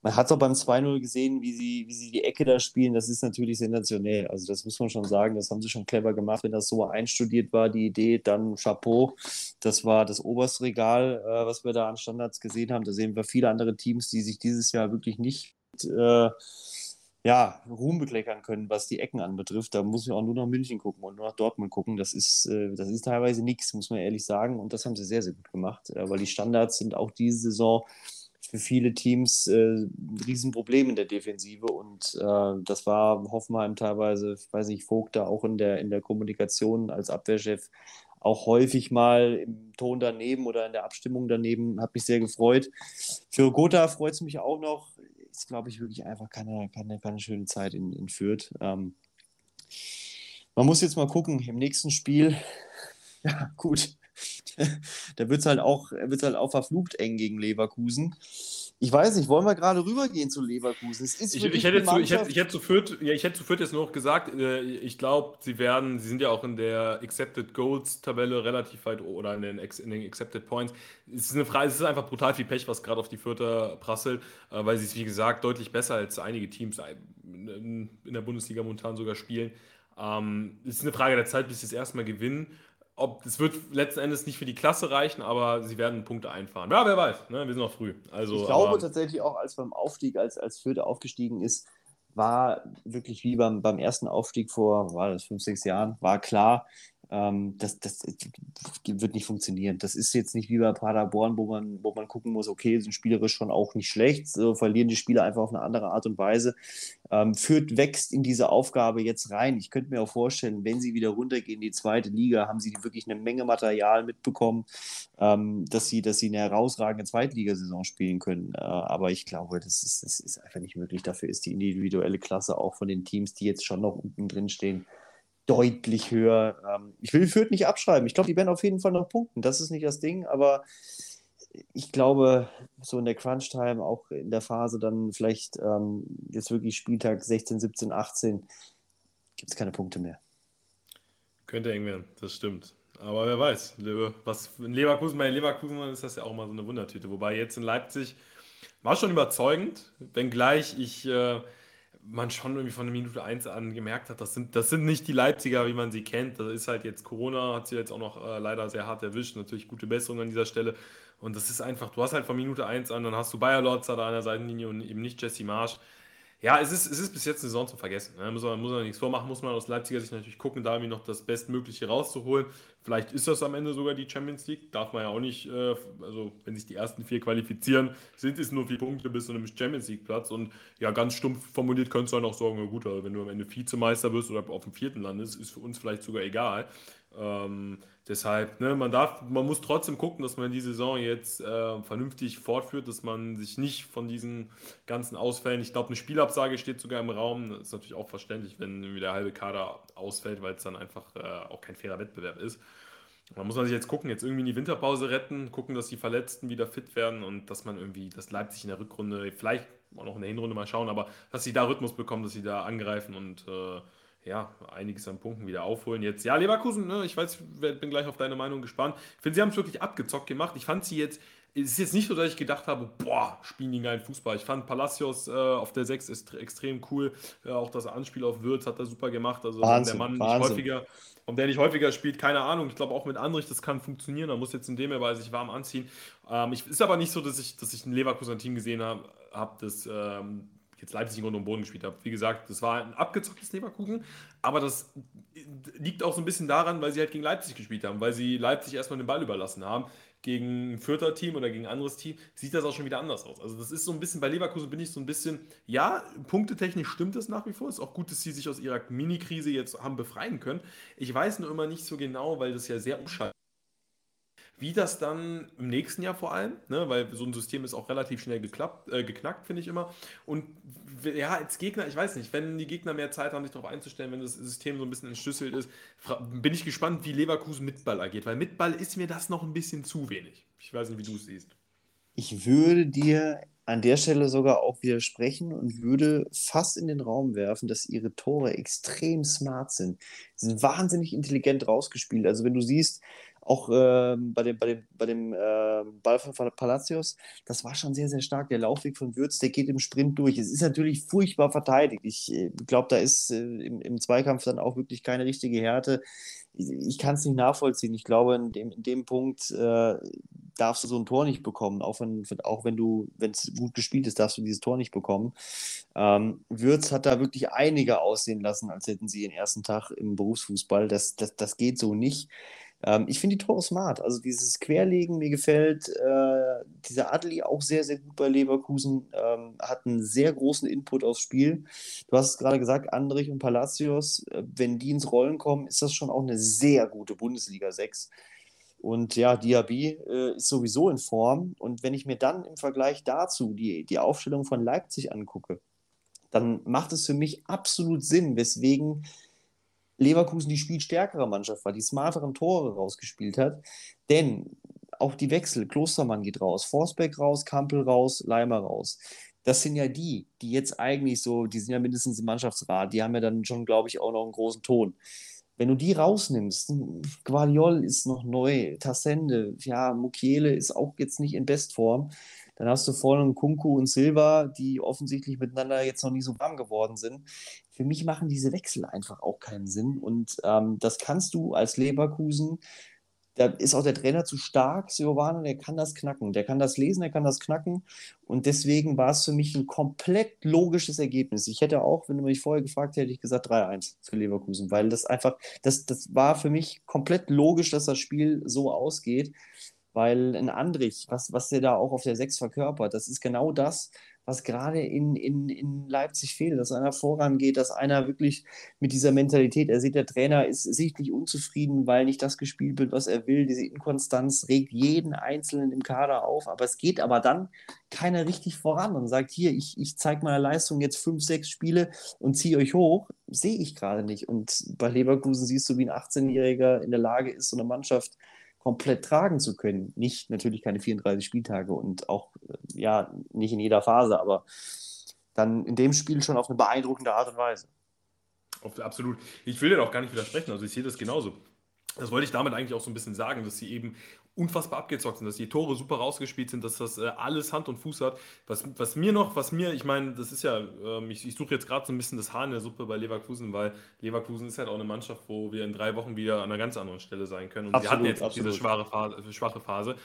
[SPEAKER 1] Man hat es auch beim 2-0 gesehen, wie sie, wie sie die Ecke da spielen. Das ist natürlich sensationell. Also, das muss man schon sagen. Das haben sie schon clever gemacht. Wenn das so einstudiert war, die Idee, dann Chapeau. Das war das oberste Regal, äh, was wir da an Standards gesehen haben. Da sehen wir viele andere Teams, die sich dieses Jahr wirklich nicht äh, ja, Ruhm bekleckern können, was die Ecken anbetrifft. Da muss ich auch nur nach München gucken und nur nach Dortmund gucken. Das ist, äh, das ist teilweise nichts, muss man ehrlich sagen. Und das haben sie sehr, sehr gut gemacht, äh, weil die Standards sind auch diese Saison für viele Teams äh, ein Riesenproblem in der Defensive und äh, das war Hoffenheim teilweise, ich weiß nicht, Vogt da auch in der, in der Kommunikation als Abwehrchef auch häufig mal im Ton daneben oder in der Abstimmung daneben, hat mich sehr gefreut. Für Gotha freut es mich auch noch. Ist, glaube ich, wirklich einfach keine, keine, keine schöne Zeit in, in Fürth. Ähm, man muss jetzt mal gucken, im nächsten Spiel, ja, gut, da wird es halt, halt auch verflucht eng gegen Leverkusen. Ich weiß nicht, wollen wir gerade rübergehen zu Leverkusen? Es
[SPEAKER 2] ist ich, ich, hätte zu, ich, hätte, ich, hätte zu Fürth, ja, ich hätte zu Fürth jetzt nur noch gesagt, äh, ich glaube, sie werden, sie sind ja auch in der Accepted Goals Tabelle relativ weit oder in den, in den Accepted Points. Es ist, eine Frage, es ist einfach brutal viel Pech, was gerade auf die Fürther prasselt, äh, weil sie es, wie gesagt, deutlich besser als einige Teams in der Bundesliga momentan sogar spielen. Ähm, es ist eine Frage der Zeit, bis sie es erstmal gewinnen ob es wird letzten Endes nicht für die Klasse reichen, aber sie werden Punkte einfahren. Ja, wer weiß, ne? wir sind noch früh. Also,
[SPEAKER 1] ich glaube aber, tatsächlich auch, als beim Aufstieg, als, als Fürth aufgestiegen ist, war wirklich wie beim, beim ersten Aufstieg vor, war das fünf, sechs Jahren, war klar, das, das wird nicht funktionieren. Das ist jetzt nicht wie bei Paderborn, wo man, wo man gucken muss, okay, sind spielerisch schon auch nicht schlecht, so verlieren die Spieler einfach auf eine andere Art und Weise. Ähm, Fürth wächst in diese Aufgabe jetzt rein. Ich könnte mir auch vorstellen, wenn sie wieder runtergehen in die zweite Liga, haben sie wirklich eine Menge Material mitbekommen, ähm, dass, sie, dass sie eine herausragende Zweitligasaison spielen können. Äh, aber ich glaube, das ist, das ist einfach nicht möglich. Dafür ist die individuelle Klasse auch von den Teams, die jetzt schon noch unten drin stehen, deutlich höher. Ähm, ich will Fürth nicht abschreiben. Ich glaube, die werden auf jeden Fall noch punkten. Das ist nicht das Ding, aber ich glaube, so in der Crunch-Time, auch in der Phase dann vielleicht ähm, jetzt wirklich Spieltag 16, 17, 18, gibt es keine Punkte mehr.
[SPEAKER 2] Könnte eng werden, das stimmt. Aber wer weiß, was in Leverkusen, bei Leverkusen ist das ja auch mal so eine Wundertüte. Wobei jetzt in Leipzig war schon überzeugend, wenngleich ich äh, man schon irgendwie von der Minute 1 an gemerkt hat, das sind, das sind nicht die Leipziger, wie man sie kennt. Das ist halt jetzt Corona, hat sie jetzt auch noch äh, leider sehr hart erwischt. Natürlich gute Besserung an dieser Stelle. Und das ist einfach, du hast halt von Minute 1 an, dann hast du Bayer Lotzer da an der Seitenlinie und eben nicht Jesse Marsch ja, es ist, es ist bis jetzt eine Saison zum Vergessen. Ne? Muss, man, muss man nichts vormachen, muss man aus Leipziger Sicht natürlich gucken, da irgendwie noch das Bestmögliche rauszuholen. Vielleicht ist das am Ende sogar die Champions League. Darf man ja auch nicht, äh, also wenn sich die ersten vier qualifizieren, sind es nur vier Punkte bis zu einem Champions League-Platz. Und ja, ganz stumpf formuliert könntest du dann auch sagen, na gut, also wenn du am Ende Vizemeister wirst oder auf dem vierten landest, ist für uns vielleicht sogar egal. Ähm, deshalb, ne, man darf, man muss trotzdem gucken, dass man die Saison jetzt äh, vernünftig fortführt, dass man sich nicht von diesen ganzen Ausfällen, ich glaube, eine Spielabsage steht sogar im Raum. Das ist natürlich auch verständlich, wenn der halbe Kader ausfällt, weil es dann einfach äh, auch kein fairer Wettbewerb ist. Man muss man sich jetzt gucken, jetzt irgendwie in die Winterpause retten, gucken, dass die Verletzten wieder fit werden und dass man irgendwie, dass Leipzig in der Rückrunde, vielleicht auch noch in der Hinrunde mal schauen, aber dass sie da Rhythmus bekommen, dass sie da angreifen und äh, ja, einiges an Punkten wieder aufholen. Jetzt, ja, Leverkusen, ne, ich weiß, bin gleich auf deine Meinung gespannt. Ich finde, sie haben es wirklich abgezockt gemacht. Ich fand sie jetzt, es ist jetzt nicht so, dass ich gedacht habe, boah, spielen die geilen Fußball. Ich fand Palacios äh, auf der 6 ist extrem cool. Äh, auch das Anspiel auf Würz hat er super gemacht. Also, Wahnsinn, der Mann Wahnsinn. nicht häufiger, und der nicht häufiger spielt, keine Ahnung. Ich glaube, auch mit Andrich, das kann funktionieren. Da muss jetzt in dem Fall sich warm anziehen. Ähm, ich, ist aber nicht so, dass ich, dass ich ein Leverkusen-Team gesehen habe, hab, das ähm, jetzt Leipzig Grund und Boden gespielt habe. Wie gesagt, das war ein abgezocktes Leverkusen, aber das liegt auch so ein bisschen daran, weil sie halt gegen Leipzig gespielt haben, weil sie Leipzig erstmal den Ball überlassen haben. Gegen ein vierter Team oder gegen ein anderes Team sieht das auch schon wieder anders aus. Also, das ist so ein bisschen, bei Leverkusen bin ich so ein bisschen, ja, punktetechnisch stimmt es nach wie vor. Ist auch gut, dass sie sich aus ihrer Mini-Krise jetzt haben befreien können. Ich weiß nur immer nicht so genau, weil das ja sehr umschaltet wie das dann im nächsten Jahr vor allem, ne, weil so ein System ist auch relativ schnell geklappt, äh, geknackt, finde ich immer. Und ja, als Gegner, ich weiß nicht, wenn die Gegner mehr Zeit haben, sich darauf einzustellen, wenn das System so ein bisschen entschlüsselt ist, bin ich gespannt, wie Leverkusen mit Ball agiert, weil mit Ball ist mir das noch ein bisschen zu wenig. Ich weiß nicht, wie du es siehst.
[SPEAKER 1] Ich würde dir an der Stelle sogar auch widersprechen und würde fast in den Raum werfen, dass ihre Tore extrem smart sind. Sie sind wahnsinnig intelligent rausgespielt. Also wenn du siehst, auch äh, bei dem, bei dem, bei dem äh, Ball von Palacios, das war schon sehr, sehr stark. Der Laufweg von Würz, der geht im Sprint durch. Es ist natürlich furchtbar verteidigt. Ich äh, glaube, da ist äh, im, im, Zweikampf dann auch wirklich keine richtige Härte. Ich, ich kann es nicht nachvollziehen. Ich glaube, in dem, in dem Punkt äh, darfst du so ein Tor nicht bekommen. Auch wenn, auch wenn du, wenn es gut gespielt ist, darfst du dieses Tor nicht bekommen. Ähm, Würz hat da wirklich einige aussehen lassen, als hätten sie den ersten Tag im Berufsfußball. Das, das, das geht so nicht Ähm, ich finde die Tore smart. Also dieses Querlegen, mir gefällt äh, dieser Adli auch sehr, sehr gut bei Leverkusen. Ähm, hat einen sehr großen Input aufs Spiel. Du hast es gerade gesagt, Andrich und Palacios, äh, wenn die ins Rollen kommen, ist das schon auch eine sehr gute Bundesliga 6. Und ja, Diaby äh, ist sowieso in Form. Und wenn ich mir dann im Vergleich dazu die, die Aufstellung von Leipzig angucke, dann macht es für mich absolut Sinn, weswegen Leverkusen die spielstärkere Mannschaft war, die smarteren Tore rausgespielt hat. Denn auch die Wechsel, Klostermann geht raus, Forsbeck raus, Kampel raus, Leimer raus. Das sind ja die, die jetzt eigentlich so, die sind ja mindestens im Mannschaftsrat, die haben ja dann schon, glaube ich, auch noch einen großen Ton. Wenn du die rausnimmst, Guardiol ist noch neu, Tassende, ja, Mukiele ist auch jetzt nicht in Bestform, dann hast du vorne Kunku und Silva, die offensichtlich miteinander jetzt noch nie so warm geworden sind. Für mich machen diese Wechsel einfach auch keinen Sinn. Und ähm, das kannst du als Leverkusen da ist auch der Trainer zu stark, Giovanni, der kann das knacken. Der kann das lesen, der kann das knacken. Und deswegen war es für mich ein komplett logisches Ergebnis. Ich hätte auch, wenn du mich vorher gefragt hättest, ich gesagt 3-1 für Leverkusen, weil das einfach, das, das war für mich komplett logisch, dass das Spiel so ausgeht weil ein Andrich, was, was der da auch auf der 6 verkörpert, das ist genau das, was gerade in, in, in Leipzig fehlt, dass einer vorangeht, dass einer wirklich mit dieser Mentalität, er sieht, der Trainer ist sichtlich unzufrieden, weil nicht das gespielt wird, was er will. Diese Inkonstanz regt jeden Einzelnen im Kader auf, aber es geht aber dann keiner richtig voran und sagt, hier, ich, ich zeige meine Leistung jetzt fünf, sechs Spiele und ziehe euch hoch, sehe ich gerade nicht. Und bei Leverkusen siehst du, wie ein 18-Jähriger in der Lage ist, so eine Mannschaft komplett tragen zu können. Nicht natürlich keine 34 Spieltage und auch äh, ja nicht in jeder Phase, aber dann in dem Spiel schon auf eine beeindruckende Art und Weise.
[SPEAKER 2] Absolut. Ich will dir auch gar nicht widersprechen, also ich sehe das genauso. Das wollte ich damit eigentlich auch so ein bisschen sagen, dass sie eben unfassbar abgezockt sind, dass die Tore super rausgespielt sind, dass das äh, alles Hand und Fuß hat. Was, was mir noch, was mir, ich meine, das ist ja, ähm, ich, ich suche jetzt gerade so ein bisschen das Haar in der Suppe bei Leverkusen, weil Leverkusen ist halt auch eine Mannschaft, wo wir in drei Wochen wieder an einer ganz anderen Stelle sein können. Und absolut, wir hatten jetzt absolut. diese schwache Phase, schwache Phase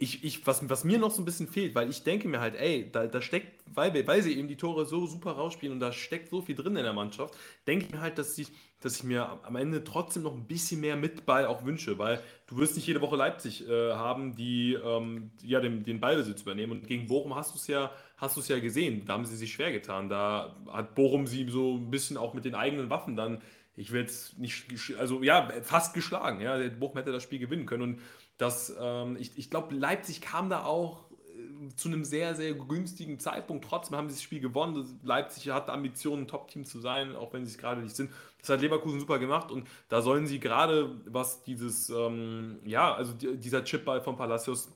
[SPEAKER 2] ich, ich, was, was mir noch so ein bisschen fehlt, weil ich denke mir halt, ey, da, da steckt, weil, weil sie eben die Tore so super rausspielen und da steckt so viel drin in der Mannschaft, denke ich mir halt, dass ich, dass ich mir am Ende trotzdem noch ein bisschen mehr mit Ball auch wünsche, weil du wirst nicht jede Woche Leipzig äh, haben, die ähm, ja, den, den Ballbesitz übernehmen. Und gegen Bochum hast du es ja, hast du es ja gesehen, da haben sie sich schwer getan. Da hat Bochum sie so ein bisschen auch mit den eigenen Waffen dann ich will jetzt nicht, also ja, fast geschlagen. Ja, Bochum hätte das Spiel gewinnen können. Und dass ähm, ich, ich glaube, Leipzig kam da auch zu einem sehr, sehr günstigen Zeitpunkt. Trotzdem haben sie das Spiel gewonnen. Leipzig hat Ambitionen, ein Top-Team zu sein, auch wenn sie es gerade nicht sind. Das hat Leverkusen super gemacht und da sollen sie gerade, was dieses, ähm, ja, also dieser Chipball von Palacios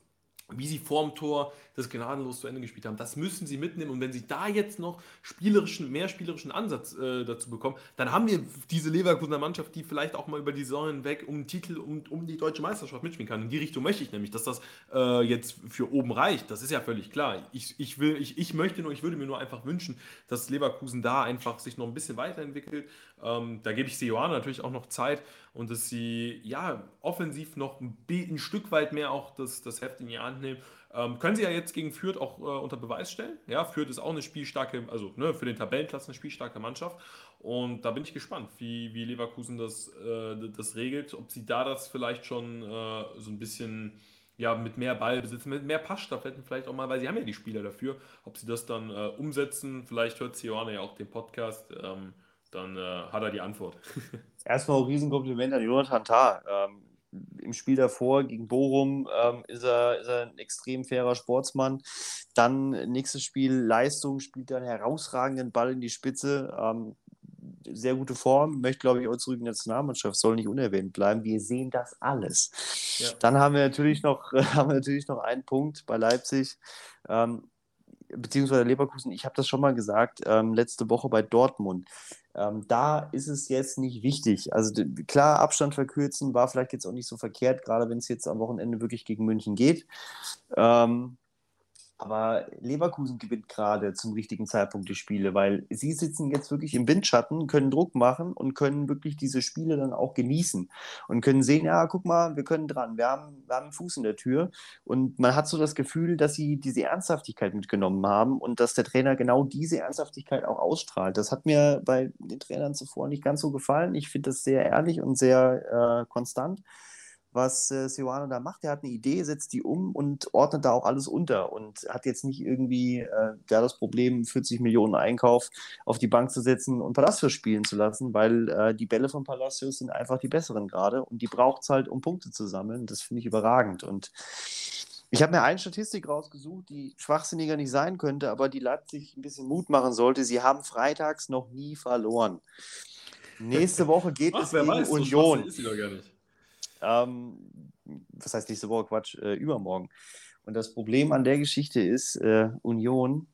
[SPEAKER 2] wie sie vorm Tor das gnadenlos zu Ende gespielt haben. Das müssen sie mitnehmen. Und wenn sie da jetzt noch spielerischen, mehr spielerischen Ansatz äh, dazu bekommen, dann haben wir diese Leverkusener Mannschaft, die vielleicht auch mal über die Saison hinweg um den Titel, um, um die deutsche Meisterschaft mitspielen kann. In die Richtung möchte ich nämlich, dass das äh, jetzt für oben reicht. Das ist ja völlig klar. Ich, ich, will, ich, ich möchte nur, ich würde mir nur einfach wünschen, dass Leverkusen da einfach sich noch ein bisschen weiterentwickelt. Ähm, da gebe ich Seoane natürlich auch noch Zeit und dass sie ja offensiv noch ein, ein Stück weit mehr auch das, das Heft in die Hand nehmen. Ähm, können sie ja jetzt gegen Fürth auch äh, unter Beweis stellen. Ja, Fürth ist auch eine spielstarke, also ne, für den Tabellenplatz eine spielstarke Mannschaft. Und da bin ich gespannt, wie, wie Leverkusen das, äh, das regelt, ob sie da das vielleicht schon äh, so ein bisschen ja, mit mehr Ballbesitz, mit mehr Passstaffetten vielleicht auch mal, weil sie haben ja die Spieler dafür, ob sie das dann äh, umsetzen. Vielleicht hört Sioane ja auch den Podcast, ähm, dann äh, hat er die Antwort.
[SPEAKER 1] Erstmal ein Riesenkompliment an Jonathan Tah. Ähm, im Spiel davor gegen Bochum ähm, ist, er, ist er ein extrem fairer Sportsmann. Dann nächstes Spiel Leistung, spielt er einen herausragenden Ball in die Spitze. Ähm, sehr gute Form, möchte, glaube ich, auch zurück in die Nationalmannschaft, soll nicht unerwähnt bleiben. Wir sehen das alles. Ja. Dann haben wir natürlich noch, haben wir natürlich noch einen Punkt bei Leipzig. Ähm, beziehungsweise Leverkusen, ich habe das schon mal gesagt, ähm, letzte Woche bei Dortmund. Ähm, da ist es jetzt nicht wichtig. Also klar, Abstand verkürzen war vielleicht jetzt auch nicht so verkehrt, gerade wenn es jetzt am Wochenende wirklich gegen München geht. Ähm, aber Leverkusen gewinnt gerade zum richtigen Zeitpunkt die Spiele, weil sie sitzen jetzt wirklich im Windschatten, können Druck machen und können wirklich diese Spiele dann auch genießen und können sehen, ja, guck mal, wir können dran, wir haben, wir haben einen Fuß in der Tür. Und man hat so das Gefühl, dass sie diese Ernsthaftigkeit mitgenommen haben und dass der Trainer genau diese Ernsthaftigkeit auch ausstrahlt. Das hat mir bei den Trainern zuvor nicht ganz so gefallen. Ich finde das sehr ehrlich und sehr äh, konstant was äh, Sioane da macht. Er hat eine Idee, setzt die um und ordnet da auch alles unter und hat jetzt nicht irgendwie äh, da das Problem, 40 Millionen Einkauf auf die Bank zu setzen und Palacios spielen zu lassen, weil äh, die Bälle von Palacios sind einfach die besseren gerade und die braucht es halt, um Punkte zu sammeln. Das finde ich überragend und ich habe mir eine Statistik rausgesucht, die schwachsinniger nicht sein könnte, aber die Leipzig ein bisschen Mut machen sollte. Sie haben freitags noch nie verloren. Nächste Woche geht Ach, es gegen weiß, Union. So Ähm, was heißt nächste Woche? Quatsch, äh, übermorgen. Und das Problem an der Geschichte ist, äh, Union,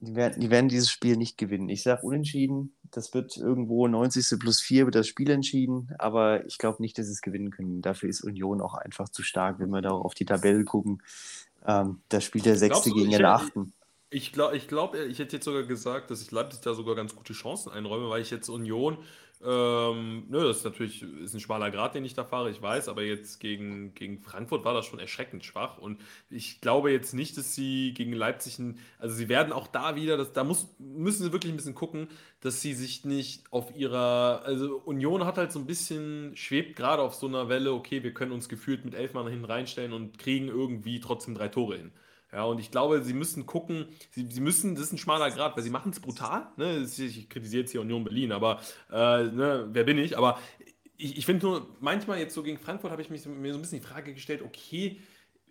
[SPEAKER 1] die werden, die werden dieses Spiel nicht gewinnen. Ich sage unentschieden. Das wird irgendwo 90. plus 4 wird das Spiel entschieden, aber ich glaube nicht, dass sie es gewinnen können. Dafür ist Union auch einfach zu stark, wenn wir da auf die Tabelle gucken. Ähm, da spielt der Sechste gegen den Achten.
[SPEAKER 2] Ich glaube, ich, glaub, ich hätte jetzt sogar gesagt, dass ich Leipzig da sogar ganz gute Chancen einräume, weil ich jetzt Union, ähm, ne, das ist natürlich ist ein schmaler Grad, den ich da fahre, ich weiß, aber jetzt gegen, gegen Frankfurt war das schon erschreckend schwach und ich glaube jetzt nicht, dass sie gegen Leipzig, ein, also sie werden auch da wieder, das, da muss, müssen sie wirklich ein bisschen gucken, dass sie sich nicht auf ihrer, also Union hat halt so ein bisschen, schwebt gerade auf so einer Welle, okay, wir können uns gefühlt mit elf Mann hinten reinstellen und kriegen irgendwie trotzdem drei Tore hin. Ja, und ich glaube, sie müssen gucken, sie, sie müssen, das ist ein schmaler Grad, weil sie machen es brutal. Ne? Ich kritisiere jetzt hier Union Berlin, aber äh, ne, wer bin ich? Aber ich, ich finde nur, manchmal jetzt so gegen Frankfurt habe ich mich, mir so ein bisschen die Frage gestellt, okay,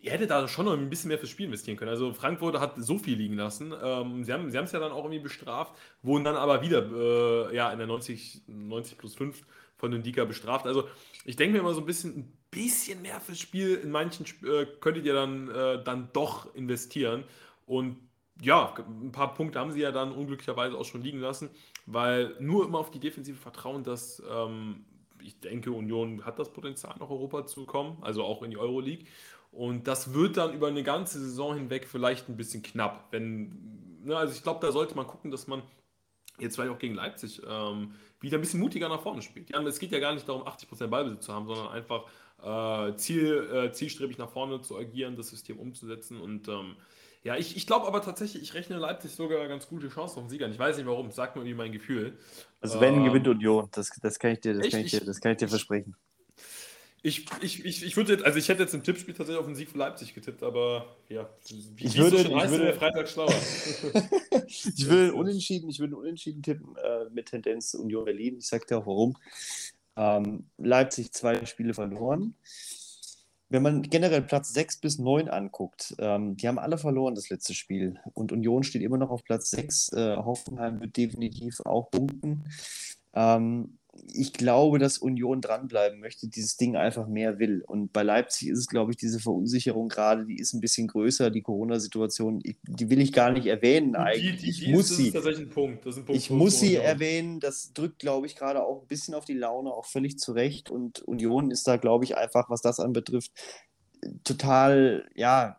[SPEAKER 2] ihr hättet da schon noch ein bisschen mehr fürs Spiel investieren können. Also Frankfurt hat so viel liegen lassen. Ähm, sie haben es ja dann auch irgendwie bestraft, wurden dann aber wieder äh, ja, in der 90, 90 plus 5 von den Dika bestraft. Also ich denke mir immer so ein bisschen, bisschen mehr fürs Spiel in manchen äh, könntet ihr dann, äh, dann doch investieren. Und ja, ein paar Punkte haben sie ja dann unglücklicherweise auch schon liegen lassen, weil nur immer auf die Defensive vertrauen, dass ähm, ich denke, Union hat das Potenzial, nach Europa zu kommen, also auch in die Euroleague. Und das wird dann über eine ganze Saison hinweg vielleicht ein bisschen knapp. Wenn, ne, also ich glaube, da sollte man gucken, dass man jetzt vielleicht auch gegen Leipzig ähm, wieder ein bisschen mutiger nach vorne spielt. Ja, es geht ja gar nicht darum, 80% Ballbesitz zu haben, sondern einfach äh, Ziel, äh, zielstrebig nach vorne zu agieren, das System umzusetzen. Und ähm, ja, ich, ich glaube aber tatsächlich, ich rechne Leipzig sogar ganz gute Chancen auf den Sieger. Ich weiß nicht warum, sag mir wie mein Gefühl.
[SPEAKER 1] Also wenn ähm, gewinnt Union, das, das, kann ich dir, das, echt, kann ich dir, das kann ich dir versprechen.
[SPEAKER 2] Ich, ich, ich, ich würde jetzt, also ich hätte jetzt im Tippspiel tatsächlich auf den Sieg für Leipzig getippt, aber ja,
[SPEAKER 1] wie ich würde, so ich würde Freitag schlauer. ich würde unentschieden, ich würde unentschieden tippen äh, mit Tendenz Union Berlin. Ich sage dir auch warum. Ähm, Leipzig zwei Spiele verloren. Wenn man generell Platz 6 bis 9 anguckt, ähm, die haben alle verloren das letzte Spiel. Und Union steht immer noch auf Platz 6. Äh, Hoffenheim wird definitiv auch punkten. Ähm, ich glaube, dass Union dranbleiben möchte, dieses Ding einfach mehr will. Und bei Leipzig ist es, glaube ich, diese Verunsicherung gerade, die ist ein bisschen größer, die Corona-Situation, die will ich gar nicht erwähnen eigentlich. Die, die, die ich muss sie, tatsächlich ein Punkt. Ein Punkt ich muss sie erwähnen, das drückt, glaube ich, gerade auch ein bisschen auf die Laune, auch völlig zurecht. Und Union ist da, glaube ich, einfach, was das anbetrifft, total, ja,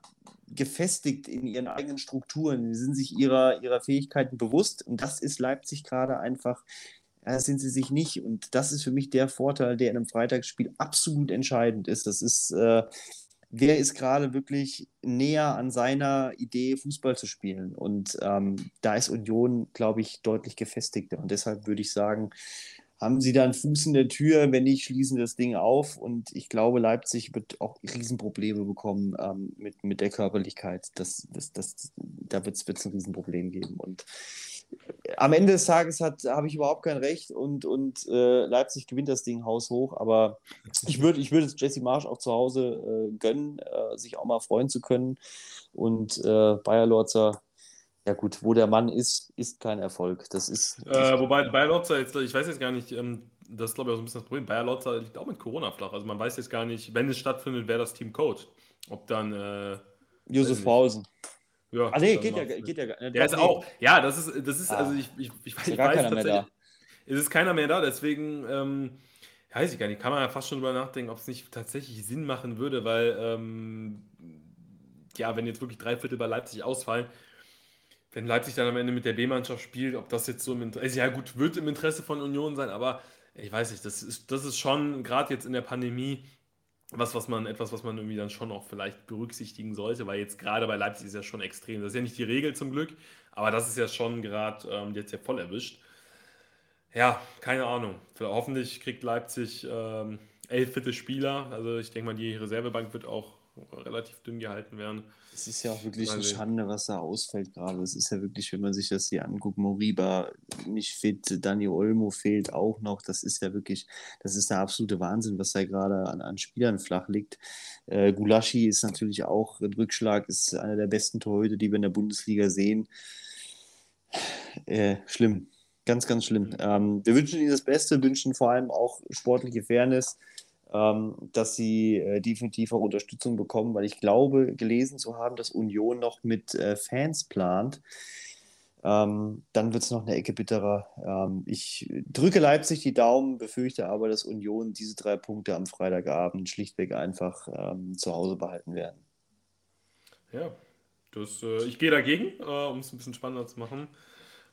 [SPEAKER 1] gefestigt in ihren eigenen Strukturen. Sie sind sich ihrer, ihrer Fähigkeiten bewusst. Und das ist Leipzig gerade einfach ja, sind sie sich nicht. Und das ist für mich der Vorteil, der in einem Freitagsspiel absolut entscheidend ist. Das ist, äh, wer ist gerade wirklich näher an seiner Idee, Fußball zu spielen. Und ähm, da ist Union, glaube ich, deutlich gefestigter. Und deshalb würde ich sagen, haben sie da einen Fuß in der Tür, wenn nicht, schließen das Ding auf. Und ich glaube, Leipzig wird auch Riesenprobleme bekommen ähm, mit, mit der Körperlichkeit. Das, das, das, da wird es ein Riesenproblem geben. Und am Ende des Tages habe ich überhaupt kein Recht und, und äh, Leipzig gewinnt das Ding haushoch. Aber ich würde ich würd Jesse Marsch auch zu Hause äh, gönnen, äh, sich auch mal freuen zu können. Und äh, Bayer Lorzer, ja gut, wo der Mann ist, ist kein Erfolg. Das ist.
[SPEAKER 2] Äh, wobei Bayer Lorzer jetzt, ich weiß jetzt gar nicht, ähm, das ist glaube ich auch so ein bisschen das Problem. Bayer Lorzer liegt auch mit Corona flach. Also man weiß jetzt gar nicht, wenn es stattfindet, wer das Team coacht. Ob dann. Äh,
[SPEAKER 1] Josef Pausen.
[SPEAKER 2] Ja, ah, nee, geht ja, geht ja. Äh, der ist auch, ja, das ist, das ist, ah, also ich, ich, ich, ich weiß tatsächlich, es ist keiner mehr da, deswegen, ähm, weiß ich gar nicht, kann man ja fast schon drüber nachdenken, ob es nicht tatsächlich Sinn machen würde, weil, ähm, ja, wenn jetzt wirklich drei Viertel bei Leipzig ausfallen, wenn Leipzig dann am Ende mit der B-Mannschaft spielt, ob das jetzt so im Interesse, also ja gut, wird im Interesse von Union sein, aber ich weiß nicht, das ist, das ist schon, gerade jetzt in der Pandemie, was, was man, etwas, was man irgendwie dann schon auch vielleicht berücksichtigen sollte, weil jetzt gerade bei Leipzig ist ja schon extrem. Das ist ja nicht die Regel zum Glück, aber das ist ja schon gerade ähm, jetzt ja voll erwischt. Ja, keine Ahnung. Hoffentlich kriegt Leipzig, ähm, elf fitte Spieler. Also ich denke mal, die Reservebank wird auch relativ dünn gehalten werden.
[SPEAKER 1] Es ist ja auch wirklich eine Schande, was da ausfällt gerade. Es ist ja wirklich, wenn man sich das hier anguckt, Moriba nicht fit, Daniel Olmo fehlt auch noch. Das ist ja wirklich, das ist der absolute Wahnsinn, was da gerade an, an Spielern flach liegt. Äh, Gulaschi ist natürlich auch ein Rückschlag, ist einer der besten Torhüter, die wir in der Bundesliga sehen. Äh, schlimm, ganz, ganz schlimm. Ähm, wir wünschen Ihnen das Beste, wünschen vor allem auch sportliche Fairness dass sie äh, definitiv auch Unterstützung bekommen, weil ich glaube, gelesen zu haben, dass Union noch mit äh, Fans plant. Ähm, dann wird es noch eine Ecke bitterer. Ähm, ich drücke Leipzig die Daumen, befürchte aber, dass Union diese drei Punkte am Freitagabend schlichtweg einfach ähm, zu Hause behalten werden.
[SPEAKER 2] Ja, das, äh, ich gehe dagegen, äh, um es ein bisschen spannender zu machen.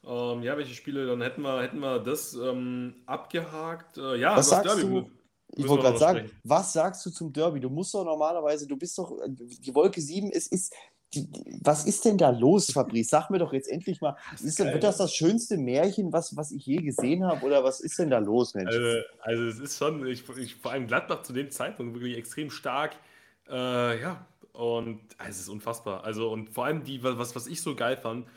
[SPEAKER 2] Ähm, ja, welche Spiele? Dann hätten wir, hätten wir das ähm, abgehakt. Äh, ja,
[SPEAKER 1] was sagst Derby, du? Ich wollte gerade sagen, was sagst du zum Derby? Du musst doch normalerweise, du bist doch, die Wolke 7, es ist, die, was ist denn da los, Fabrice? Sag mir doch jetzt endlich mal, ist, wird das das schönste Märchen, was, was ich je gesehen habe? Oder was ist denn da los,
[SPEAKER 2] Mensch? Also, also es ist schon, ich, ich, vor allem Gladbach zu dem Zeitpunkt wirklich extrem stark. Äh, ja, und also es ist unfassbar. Also, und vor allem die, was, was ich so geil fand,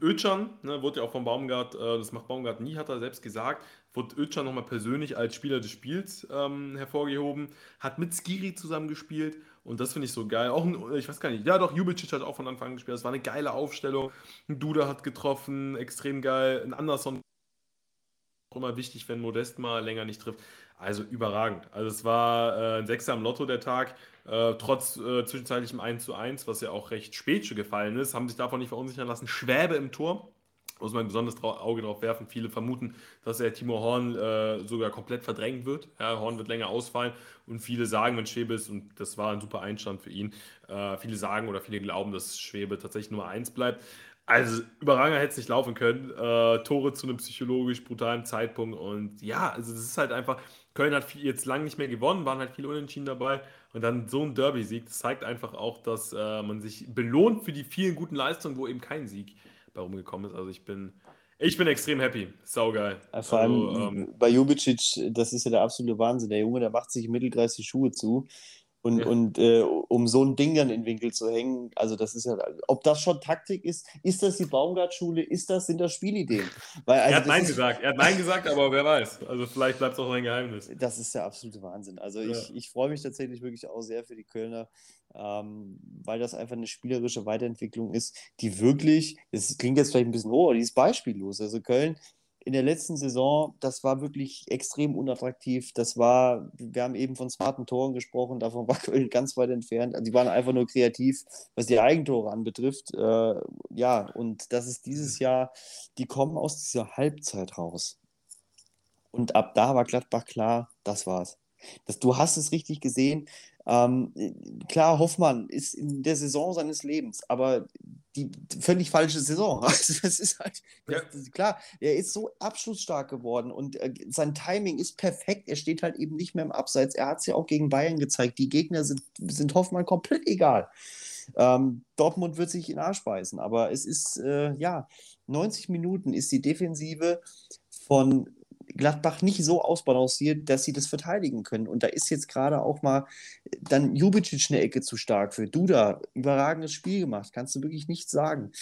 [SPEAKER 2] Ötchan, ne, wurde ja auch von Baumgart, äh, das macht Baumgart nie, hat er selbst gesagt, wurde Ötchan nochmal persönlich als Spieler des Spiels ähm, hervorgehoben, hat mit Skiri zusammengespielt und das finde ich so geil. Auch, ein, ich weiß gar nicht, ja doch, Jubicic hat auch von Anfang an gespielt, das war eine geile Aufstellung. Ein Duda hat getroffen, extrem geil. Ein Anderson auch immer wichtig, wenn Modest mal länger nicht trifft. Also überragend. Also es war äh, ein Sechser am Lotto der Tag, äh, trotz äh, zwischenzeitlichem 1 zu 1, was ja auch recht spät schon gefallen ist, haben sich davon nicht verunsichern lassen. Schwäbe im Tor, muss man ein besonderes Auge drauf werfen. Viele vermuten, dass er Timo Horn äh, sogar komplett verdrängen wird. Ja, Horn wird länger ausfallen und viele sagen, wenn Schwebe ist, und das war ein super Einstand für ihn, äh, viele sagen oder viele glauben, dass Schwebe tatsächlich Nummer 1 bleibt. Also überragender hätte es nicht laufen können. Äh, Tore zu einem psychologisch brutalen Zeitpunkt. Und ja, also das ist halt einfach, Köln hat viel, jetzt lange nicht mehr gewonnen, waren halt viele Unentschieden dabei. Und dann so ein Derby-Sieg, das zeigt einfach auch, dass äh, man sich belohnt für die vielen guten Leistungen, wo eben kein Sieg bei rumgekommen ist. Also ich bin, ich bin extrem happy. Saugeil.
[SPEAKER 1] Ja, vor allem also, ähm, bei Jubicic, das ist ja der absolute Wahnsinn. Der Junge, der macht sich im Mittelkreis die Schuhe zu. Und, ja. und äh, um so ein Ding dann in den Winkel zu hängen, also das ist ja, ob das schon Taktik ist, ist das die Baumgart-Schule, ist das, sind das Spielideen?
[SPEAKER 2] Weil, also er hat Nein ist, gesagt, er hat Nein gesagt, aber wer weiß. Also vielleicht bleibt es auch ein Geheimnis.
[SPEAKER 1] Das ist der absolute Wahnsinn. Also ja. ich, ich freue mich tatsächlich wirklich auch sehr für die Kölner, ähm, weil das einfach eine spielerische Weiterentwicklung ist, die wirklich, das klingt jetzt vielleicht ein bisschen hoch, aber die ist beispiellos. Also Köln in der letzten Saison, das war wirklich extrem unattraktiv. Das war, wir haben eben von smarten Toren gesprochen, davon war Köln ganz weit entfernt. Also die waren einfach nur kreativ, was die Eigentore anbetrifft. Äh, ja, und das ist dieses Jahr, die kommen aus dieser Halbzeit raus. Und ab da war Gladbach klar, das war's. Das, du hast es richtig gesehen. Ähm, klar, Hoffmann ist in der Saison seines Lebens, aber die völlig falsche Saison. Also das ist halt ja. das, klar, er ist so abschlussstark geworden und äh, sein Timing ist perfekt. Er steht halt eben nicht mehr im Abseits. Er hat es ja auch gegen Bayern gezeigt. Die Gegner sind, sind Hoffmann komplett egal. Ähm, Dortmund wird sich in Arsch beißen, aber es ist, äh, ja, 90 Minuten ist die Defensive von Gladbach nicht so ausbalanciert, dass sie das verteidigen können. Und da ist jetzt gerade auch mal dann Jubicic eine Ecke zu stark für. Duda, überragendes Spiel gemacht, kannst du wirklich nichts sagen.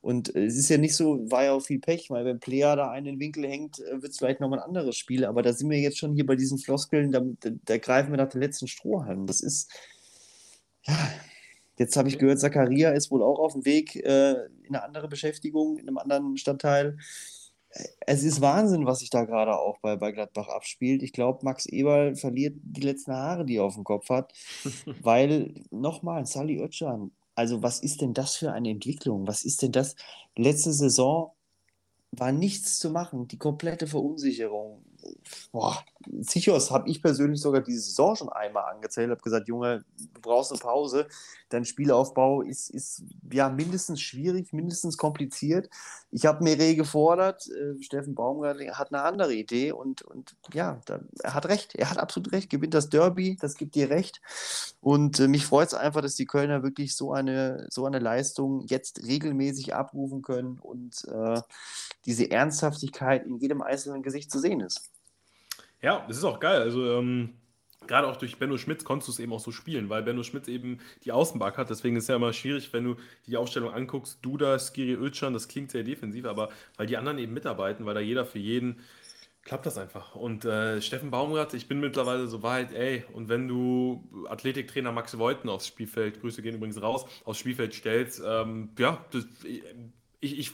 [SPEAKER 1] Und äh, es ist ja nicht so, war ja auch viel Pech, weil wenn Player da einen Winkel hängt, äh, wird es vielleicht nochmal ein anderes Spiel. Aber da sind wir jetzt schon hier bei diesen Floskeln, da, da greifen wir nach dem letzten Strohhalm. Das ist, ja, Jetzt habe ich gehört, Zakaria ist wohl auch auf dem Weg äh, in eine andere Beschäftigung, in einem anderen Stadtteil es ist Wahnsinn, was sich da gerade auch bei, bei Gladbach abspielt. Ich glaube, Max Eberl verliert die letzten Haare, die er auf dem Kopf hat, weil, nochmal, Sally Özcan, also was ist denn das für eine Entwicklung? Was ist denn das? Letzte Saison war nichts zu machen, die komplette Verunsicherung. Boah, Sichos habe ich persönlich sogar diese Saison schon einmal angezählt, habe gesagt, Junge, du brauchst eine Pause. Dein Spielaufbau ist, ist ja mindestens schwierig, mindestens kompliziert. Ich habe Meret gefordert, äh, Steffen Baumgart hat eine andere Idee und, und ja, da, er hat recht, er hat absolut recht, gewinnt das Derby, das gibt dir recht. Und äh, mich freut es einfach, dass die Kölner wirklich so eine, so eine Leistung jetzt regelmäßig abrufen können und äh, diese Ernsthaftigkeit in jedem einzelnen Gesicht zu sehen ist.
[SPEAKER 2] Ja, das ist auch geil. Also, ähm, gerade auch durch Benno Schmitz konntest du es eben auch so spielen, weil Benno Schmitz eben die Außenback hat. Deswegen ist es ja immer schwierig, wenn du die Aufstellung anguckst. Duda, Skiri, Özcan, das klingt sehr defensiv, aber weil die anderen eben mitarbeiten, weil da jeder für jeden klappt das einfach. Und äh, Steffen Baumgart, ich bin mittlerweile so weit, ey, und wenn du Athletiktrainer Max Voiten aufs Spielfeld, Grüße gehen übrigens raus, aufs Spielfeld stellst, ähm, ja, das, ich, ich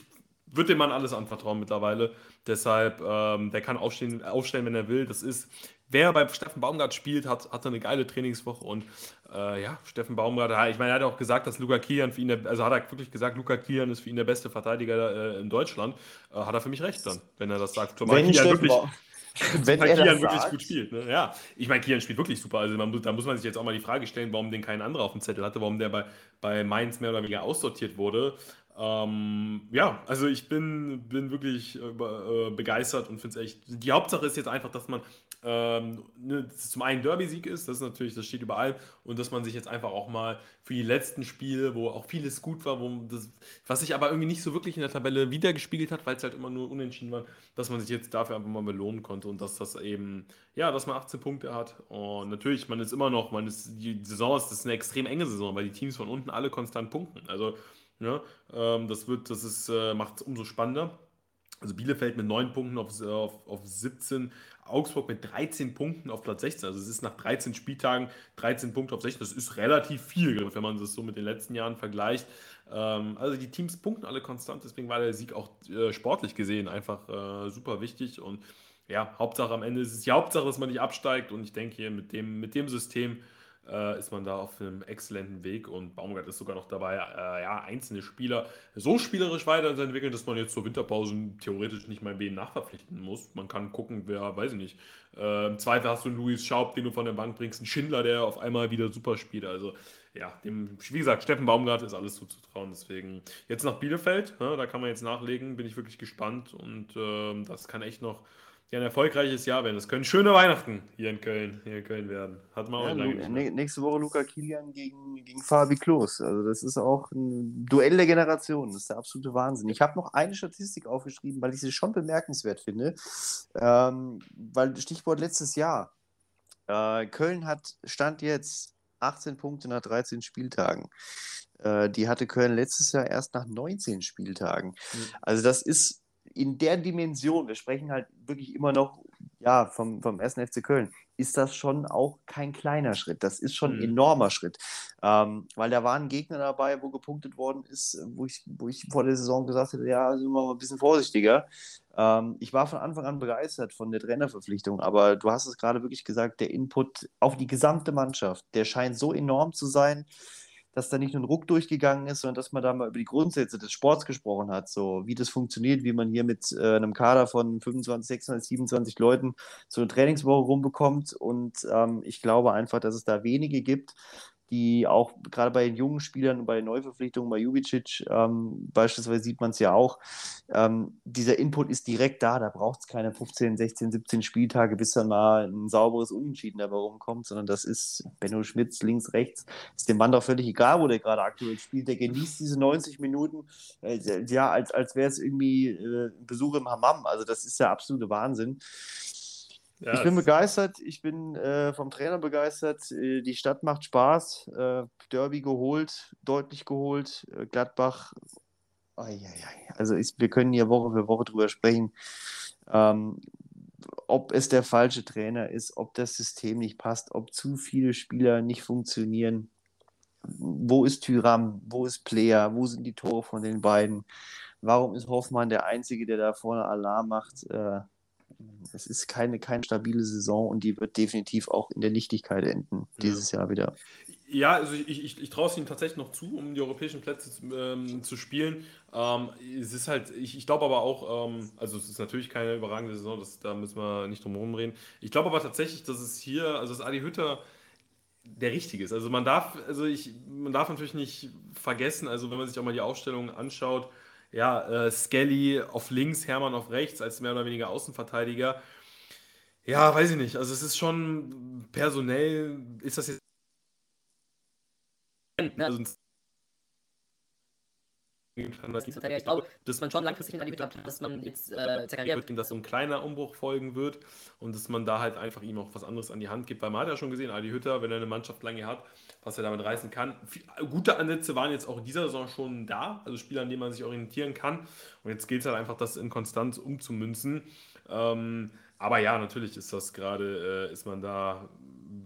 [SPEAKER 2] würde dem Mann alles anvertrauen mittlerweile. Deshalb, ähm, der kann aufstehen, aufstellen, wenn er will. Das ist, wer bei Steffen Baumgart spielt, hat, hatte eine geile Trainingswoche und äh, ja, Steffen Baumgart, ich meine, er hat auch gesagt, dass Luca Kian für ihn, der, also hat er wirklich gesagt, Luca Kian ist für ihn der beste Verteidiger äh, in Deutschland. Äh, hat er für mich recht dann, wenn er das sagt.
[SPEAKER 1] Zumal wenn Kian wirklich,
[SPEAKER 2] wenn er Kian wirklich sagt. gut spielt. Ne? Ja, ich meine, Kian spielt wirklich super. Also man, da muss man sich jetzt auch mal die Frage stellen, warum den kein anderer auf dem Zettel hatte, warum der bei, bei Mainz mehr oder weniger aussortiert wurde. Ähm, ja, also ich bin, bin wirklich äh, äh begeistert und finde es echt. Die Hauptsache ist jetzt einfach, dass man ähm, ne, zum einen Derby-Sieg ist, das ist natürlich, das steht überall, und dass man sich jetzt einfach auch mal für die letzten Spiele, wo auch vieles gut war, wo das, was sich aber irgendwie nicht so wirklich in der Tabelle wiedergespiegelt hat, weil es halt immer nur unentschieden war, dass man sich jetzt dafür einfach mal belohnen konnte und dass das eben, ja, dass man 18 Punkte hat. Und natürlich, man ist immer noch, man ist, die Saison ist, das ist eine extrem enge Saison, weil die Teams von unten alle konstant punkten. Also, ja, ähm, das wird, das äh, macht es umso spannender. Also Bielefeld mit 9 Punkten auf, auf, auf 17, Augsburg mit 13 Punkten auf Platz 16. Also es ist nach 13 Spieltagen 13 Punkte auf 16. Das ist relativ viel, wenn man das so mit den letzten Jahren vergleicht. Ähm, also die Teams punkten alle konstant, deswegen war der Sieg auch äh, sportlich gesehen einfach äh, super wichtig. Und ja, Hauptsache am Ende ist es die Hauptsache, dass man nicht absteigt. Und ich denke hier mit dem, mit dem System äh, ist man da auf einem exzellenten Weg und Baumgart ist sogar noch dabei, äh, ja, einzelne Spieler so spielerisch weiterzuentwickeln, dass man jetzt zur Winterpause theoretisch nicht mal wen nachverpflichten muss. Man kann gucken, wer, weiß ich nicht. Äh, Im Zweifel hast du einen Luis Schaub, den du von der Bank bringst, einen Schindler, der auf einmal wieder super spielt. Also ja, dem, wie gesagt, Steffen Baumgart ist alles zuzutrauen. Deswegen jetzt nach Bielefeld, ja, da kann man jetzt nachlegen, bin ich wirklich gespannt und ähm, das kann echt noch ja, ein erfolgreiches Jahr werden. Es können schöne Weihnachten hier in Köln, hier in Köln werden. Hat man auch
[SPEAKER 1] ja, Nächste Woche Luca Kilian gegen, gegen Fabi Klos. Also das ist auch ein Duell der Generation. Das ist der absolute Wahnsinn. Ich habe noch eine Statistik aufgeschrieben, weil ich sie schon bemerkenswert finde. Ähm, weil Stichwort letztes Jahr. Äh, Köln hat Stand jetzt 18 Punkte nach 13 Spieltagen. Äh, die hatte Köln letztes Jahr erst nach 19 Spieltagen. Mhm. Also das ist in der Dimension, wir sprechen halt wirklich immer noch ja, vom, vom 1. FC Köln, ist das schon auch kein kleiner Schritt. Das ist schon ein mhm. enormer Schritt. Ähm, weil da waren Gegner dabei, wo gepunktet worden ist, wo ich, wo ich vor der Saison gesagt hätte, ja, sind wir mal ein bisschen vorsichtiger. Ähm, ich war von Anfang an begeistert von der Trainerverpflichtung, aber du hast es gerade wirklich gesagt, der Input auf die gesamte Mannschaft, der scheint so enorm zu sein dass da nicht nur ein Ruck durchgegangen ist, sondern dass man da mal über die Grundsätze des Sports gesprochen hat, so wie das funktioniert, wie man hier mit äh, einem Kader von 25, 26, 27 Leuten so eine Trainingswoche rumbekommt. Und ähm, ich glaube einfach, dass es da wenige gibt, die auch gerade bei den jungen Spielern und bei den Neuverpflichtungen, bei Jubicic ähm, beispielsweise sieht man es ja auch, ähm, dieser Input ist direkt da, da braucht es keine 15, 16, 17 Spieltage, bis dann mal ein sauberes Unentschieden dabei rumkommt, sondern das ist Benno Schmitz links, rechts, ist dem Mann doch völlig egal, wo der gerade aktuell spielt, der genießt diese 90 Minuten, äh, ja, als, als wäre es irgendwie äh, ein Besuch im Hammam, also das ist der absolute Wahnsinn. Ja, ich bin begeistert, ich bin äh, vom Trainer begeistert. Äh, die Stadt macht Spaß. Äh, Derby geholt, deutlich geholt. Äh, Gladbach, ai, ai, ai. also ich, wir können hier Woche für Woche drüber sprechen, ähm, ob es der falsche Trainer ist, ob das System nicht passt, ob zu viele Spieler nicht funktionieren. Wo ist Tyram? Wo ist Player? Wo sind die Tore von den beiden? Warum ist Hoffmann der Einzige, der da vorne Alarm macht? Äh, es ist keine, keine stabile Saison und die wird definitiv auch in der Nichtigkeit enden, dieses ja. Jahr wieder.
[SPEAKER 2] Ja, also ich, ich, ich traue es ihnen tatsächlich noch zu, um die europäischen Plätze ähm, zu spielen. Ähm, es ist halt, ich, ich glaube aber auch, ähm, also es ist natürlich keine überragende Saison, das, da müssen wir nicht drum herum reden. Ich glaube aber tatsächlich, dass es hier, also dass Adi Hütter der richtige ist. Also man darf, also ich, man darf natürlich nicht vergessen, also wenn man sich auch mal die Aufstellung anschaut, ja, äh, Skelly auf links, Hermann auf rechts als mehr oder weniger Außenverteidiger. Ja, weiß ich nicht. Also es ist schon personell, ist das jetzt. Also Ich glaube, dass man schon langfristig hinter die hat, dass man jetzt äh, Zakaria wird, dass so ein kleiner Umbruch folgen wird und dass man da halt einfach ihm auch was anderes an die Hand gibt. Weil man hat ja schon gesehen, Adi Hütter, wenn er eine Mannschaft lange hat, was er damit reißen kann. Gute Ansätze waren jetzt auch in dieser Saison schon da, also Spieler, an denen man sich orientieren kann. Und jetzt geht es halt einfach, das in Konstanz umzumünzen. Ähm, aber ja, natürlich ist das gerade, äh, ist man da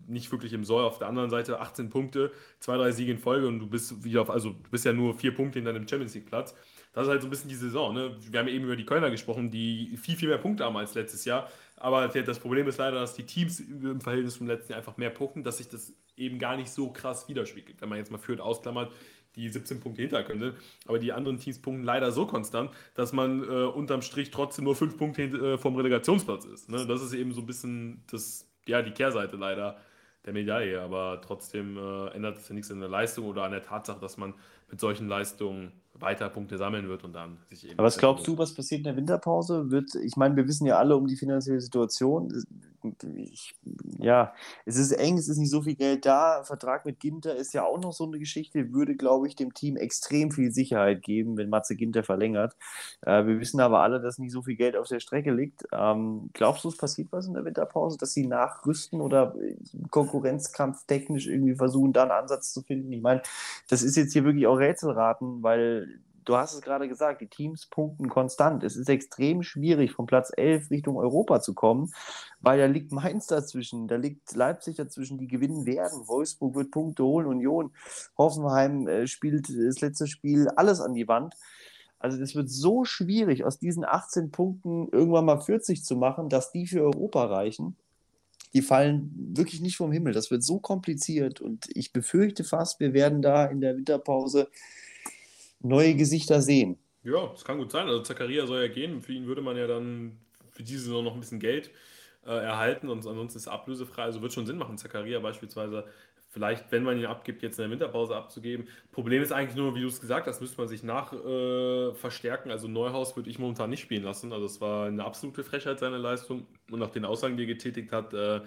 [SPEAKER 2] nicht wirklich im Soll. Auf der anderen Seite 18 Punkte, zwei, drei Siege in Folge und du bist wieder auf, also du bist ja nur vier Punkte hinter dem Champions League Platz. Das ist halt so ein bisschen die Saison. Ne? Wir haben eben über die Kölner gesprochen, die viel, viel mehr Punkte haben als letztes Jahr. Aber das Problem ist leider, dass die Teams im Verhältnis zum letzten Jahr einfach mehr punkten, dass sich das eben gar nicht so krass widerspiegelt. Wenn man jetzt mal führt ausklammert, die 17 Punkte hinter könnte. Aber die anderen Teams punkten leider so konstant, dass man äh, unterm Strich trotzdem nur 5 Punkte äh, vom Relegationsplatz ist. Ne? Das ist eben so ein bisschen das, ja, die Kehrseite leider der Medaille. Aber trotzdem äh, ändert es ja nichts an der Leistung oder an der Tatsache, dass man mit solchen Leistungen weiter Punkte sammeln wird und dann sich
[SPEAKER 1] eben. Aber was glaubst du, was passiert in der Winterpause? Wird, ich meine, wir wissen ja alle um die finanzielle Situation. Ich, ja, es ist eng, es ist nicht so viel Geld da. Vertrag mit Ginter ist ja auch noch so eine Geschichte, würde, glaube ich, dem Team extrem viel Sicherheit geben, wenn Matze Ginter verlängert. Äh, wir wissen aber alle, dass nicht so viel Geld auf der Strecke liegt. Ähm, glaubst du, es passiert was in der Winterpause, dass sie nachrüsten oder Konkurrenzkampf technisch irgendwie versuchen, da einen Ansatz zu finden? Ich meine, das ist jetzt hier wirklich auch Rätselraten, weil du hast es gerade gesagt, die Teams punkten konstant. Es ist extrem schwierig, von Platz 11 Richtung Europa zu kommen, weil da liegt Mainz dazwischen, da liegt Leipzig dazwischen, die gewinnen werden. Wolfsburg wird Punkte holen, Union, Hoffenheim äh, spielt das letzte Spiel alles an die Wand. Also es wird so schwierig, aus diesen 18 Punkten irgendwann mal 40 zu machen, dass die für Europa reichen. Die fallen wirklich nicht vom Himmel. Das wird so kompliziert und ich befürchte fast, wir werden da in der Winterpause neue Gesichter sehen.
[SPEAKER 2] Ja, das kann gut sein. Also Zakaria soll ja gehen. Für ihn würde man ja dann für diese Saison noch ein bisschen Geld äh, erhalten und ansonsten ist er ablösefrei. Also wird schon Sinn machen, Zakaria beispielsweise vielleicht, wenn man ihn abgibt, jetzt in der Winterpause abzugeben. Problem ist eigentlich nur, wie du es gesagt hast, müsste man sich nach äh, verstärken. Also Neuhaus würde ich momentan nicht spielen lassen. Also es war eine absolute Frechheit seine Leistung und nach den Aussagen, die er getätigt hat, äh,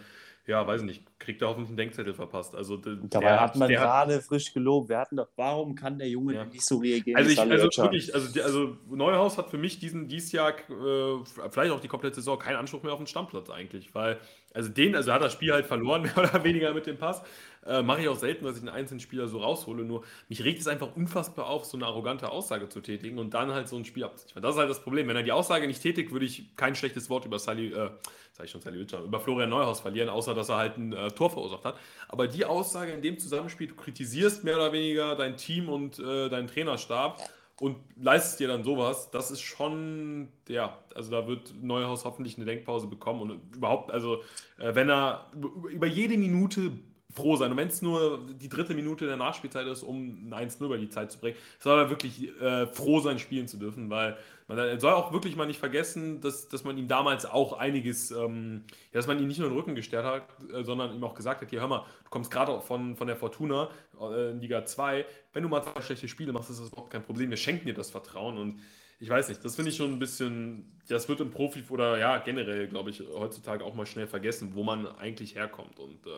[SPEAKER 2] ja, weiß ich nicht, kriegt er hoffentlich einen Denkzettel verpasst. Also,
[SPEAKER 1] Dabei hat man gerade frisch gelobt. Wir hatten doch, warum kann der Junge ja. nicht so reagieren?
[SPEAKER 2] Also, ich, also wirklich, also, also Neuhaus hat für mich diesen dieses Jahr, äh, vielleicht auch die komplette Saison, keinen Anspruch mehr auf den Stammplatz eigentlich, weil, also den, also hat das Spiel halt verloren, mehr oder weniger mit dem Pass. Äh, Mache ich auch selten, dass ich einen einzelnen Spieler so raushole. Nur mich regt es einfach unfassbar auf, so eine arrogante Aussage zu tätigen und dann halt so ein Spiel abzuziehen. Das ist halt das Problem. Wenn er die Aussage nicht tätigt, würde ich kein schlechtes Wort über Sally, äh, sag ich schon Sally Witcher, über Florian Neuhaus verlieren, außer dass er halt ein äh, Tor verursacht hat. Aber die Aussage in dem Zusammenspiel, du kritisierst mehr oder weniger dein Team und äh, deinen Trainerstab und leistest dir dann sowas, das ist schon, ja, also da wird Neuhaus hoffentlich eine Denkpause bekommen und überhaupt, also äh, wenn er über jede Minute froh sein. Und wenn es nur die dritte Minute der Nachspielzeit ist, um ein 1-0 über die Zeit zu bringen, soll er wirklich äh, froh sein, spielen zu dürfen, weil man soll auch wirklich mal nicht vergessen, dass, dass man ihm damals auch einiges, ähm, ja, dass man ihn nicht nur den Rücken gestärkt hat, äh, sondern ihm auch gesagt hat, hier hör mal, du kommst gerade von, von der Fortuna äh, in Liga 2, wenn du mal zwei schlechte Spiele machst, ist das überhaupt kein Problem, wir schenken dir das Vertrauen und ich weiß nicht, das finde ich schon ein bisschen, das wird im Profi oder ja, generell, glaube ich, heutzutage auch mal schnell vergessen, wo man eigentlich herkommt und äh,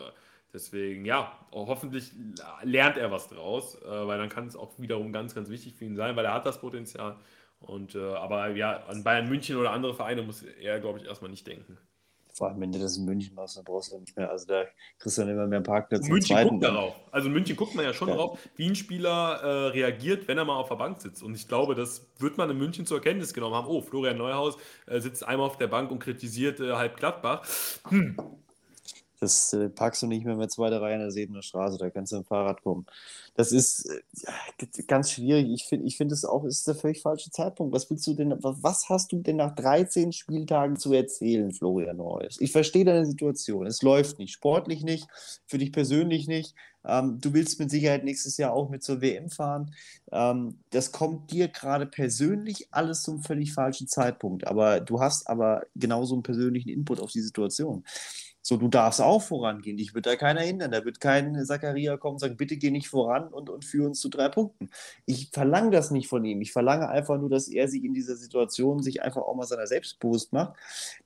[SPEAKER 2] Deswegen, ja, hoffentlich lernt er was draus, äh, weil dann kann es auch wiederum ganz, ganz wichtig für ihn sein, weil er hat das Potenzial. Und, äh, aber ja, an Bayern München oder andere Vereine muss er, glaube ich, erstmal nicht denken.
[SPEAKER 1] Vor allem, wenn du das in München machst, dann brauchst du nicht mehr. Also da kriegst du dann immer mehr Parkplätze.
[SPEAKER 2] München guckt darauf. Also München guckt man ja schon ja. darauf, wie ein Spieler äh, reagiert, wenn er mal auf der Bank sitzt. Und ich glaube, das wird man in München zur Kenntnis genommen haben. Oh, Florian Neuhaus äh, sitzt einmal auf der Bank und kritisiert äh, halb Gladbach. Hm,
[SPEAKER 1] das äh, packst du nicht mehr mit zweiter Reihe in der Sebener Straße, da kannst du im Fahrrad kommen. Das ist äh, ganz schwierig. Ich finde, ich find, es auch ist der völlig falsche Zeitpunkt. Was willst du denn, was hast du denn nach 13 Spieltagen zu erzählen, Florian Neues? Ich verstehe deine Situation. Es läuft nicht, sportlich nicht, für dich persönlich nicht. Ähm, du willst mit Sicherheit nächstes Jahr auch mit zur WM fahren. Ähm, das kommt dir gerade persönlich alles zum völlig falschen Zeitpunkt. Aber du hast aber genauso einen persönlichen Input auf die Situation So, du darfst auch vorangehen. Dich wird da keiner hindern. Da wird kein Zachariah kommen und sagen, bitte geh nicht voran und, und führe uns zu drei Punkten. Ich verlange das nicht von ihm. Ich verlange einfach nur, dass er sich in dieser Situation sich einfach auch mal seiner selbst bewusst macht,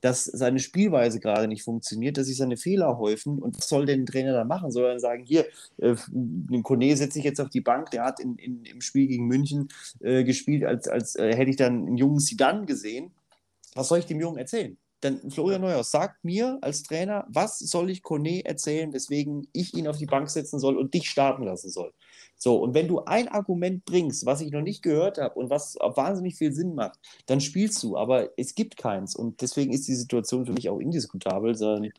[SPEAKER 1] dass seine Spielweise gerade nicht funktioniert, dass sich seine Fehler häufen. Und was soll denn ein Trainer da machen? Soll er sagen, hier, äh, den Kone setze ich jetzt auf die Bank, der hat in, in, im Spiel gegen München äh, gespielt, als, als äh, hätte ich dann einen jungen Sidan gesehen. Was soll ich dem Jungen erzählen? Dann Florian Neuhaus sagt mir als Trainer, was soll ich Kone erzählen, weswegen ich ihn auf die Bank setzen soll und dich starten lassen soll. So, und wenn du ein Argument bringst, was ich noch nicht gehört habe und was wahnsinnig viel Sinn macht, dann spielst du, aber es gibt keins. Und deswegen ist die Situation für mich auch indiskutabel, sondern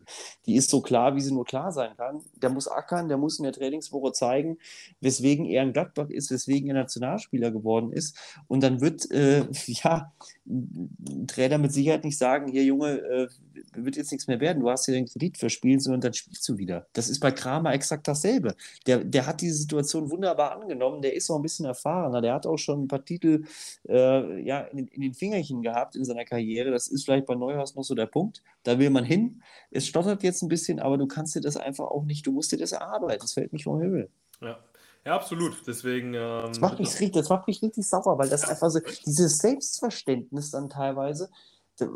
[SPEAKER 1] die ist so klar, wie sie nur klar sein kann. Der muss ackern, der muss in der Trainingswoche zeigen, weswegen er ein Gladbach ist, weswegen er Nationalspieler geworden ist. Und dann wird, äh, ja, ein Trainer mit Sicherheit nicht sagen, hier Junge, äh, wird jetzt nichts mehr werden, du hast hier den Kredit verspielt, sondern dann spielst du wieder. Das ist bei Kramer exakt dasselbe. Der, der hat diese Situation wunderbar angenommen, der ist auch ein bisschen erfahrener, der hat auch schon ein paar Titel äh, ja, in, in, den Fingerchen gehabt in seiner Karriere. Das ist vielleicht bei Neuhaus noch so der Punkt. Da will man hin. Es stottert jetzt ein bisschen, aber du kannst dir das einfach auch nicht, du musst dir das erarbeiten. Das fällt nicht vom Himmel.
[SPEAKER 2] Ja. Ja, absolut. Deswegen. Ähm,
[SPEAKER 1] das, macht mich richtig, das macht mich richtig sauer, weil das einfach so, dieses Selbstverständnis dann teilweise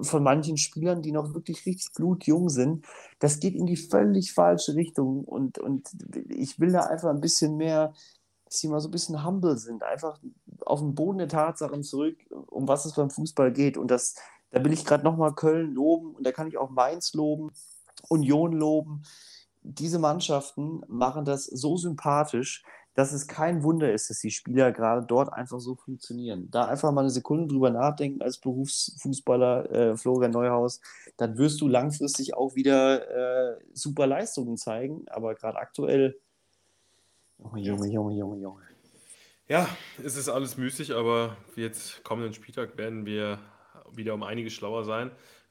[SPEAKER 1] von manchen Spielern, die noch wirklich richtig blutjung sind, das geht in die völlig falsche Richtung. Und, und ich will da einfach ein bisschen mehr, dass sie mal so ein bisschen humble sind, einfach auf den Boden der Tatsachen zurück, um was es beim Fußball geht. Und das, da will ich gerade nochmal Köln loben und da kann ich auch Mainz loben, Union loben. Diese Mannschaften machen das so sympathisch, dass es kein Wunder ist, dass die Spieler gerade dort einfach so funktionieren. Da einfach mal eine Sekunde drüber nachdenken als Berufsfußballer äh, Florian Neuhaus, dann wirst du langfristig auch wieder äh, super Leistungen zeigen. Aber gerade aktuell, Junge, Junge, Junge, Junge, Junge.
[SPEAKER 2] Ja, es ist alles müßig, aber jetzt kommenden Spieltag werden wir wieder um einiges schlauer sein.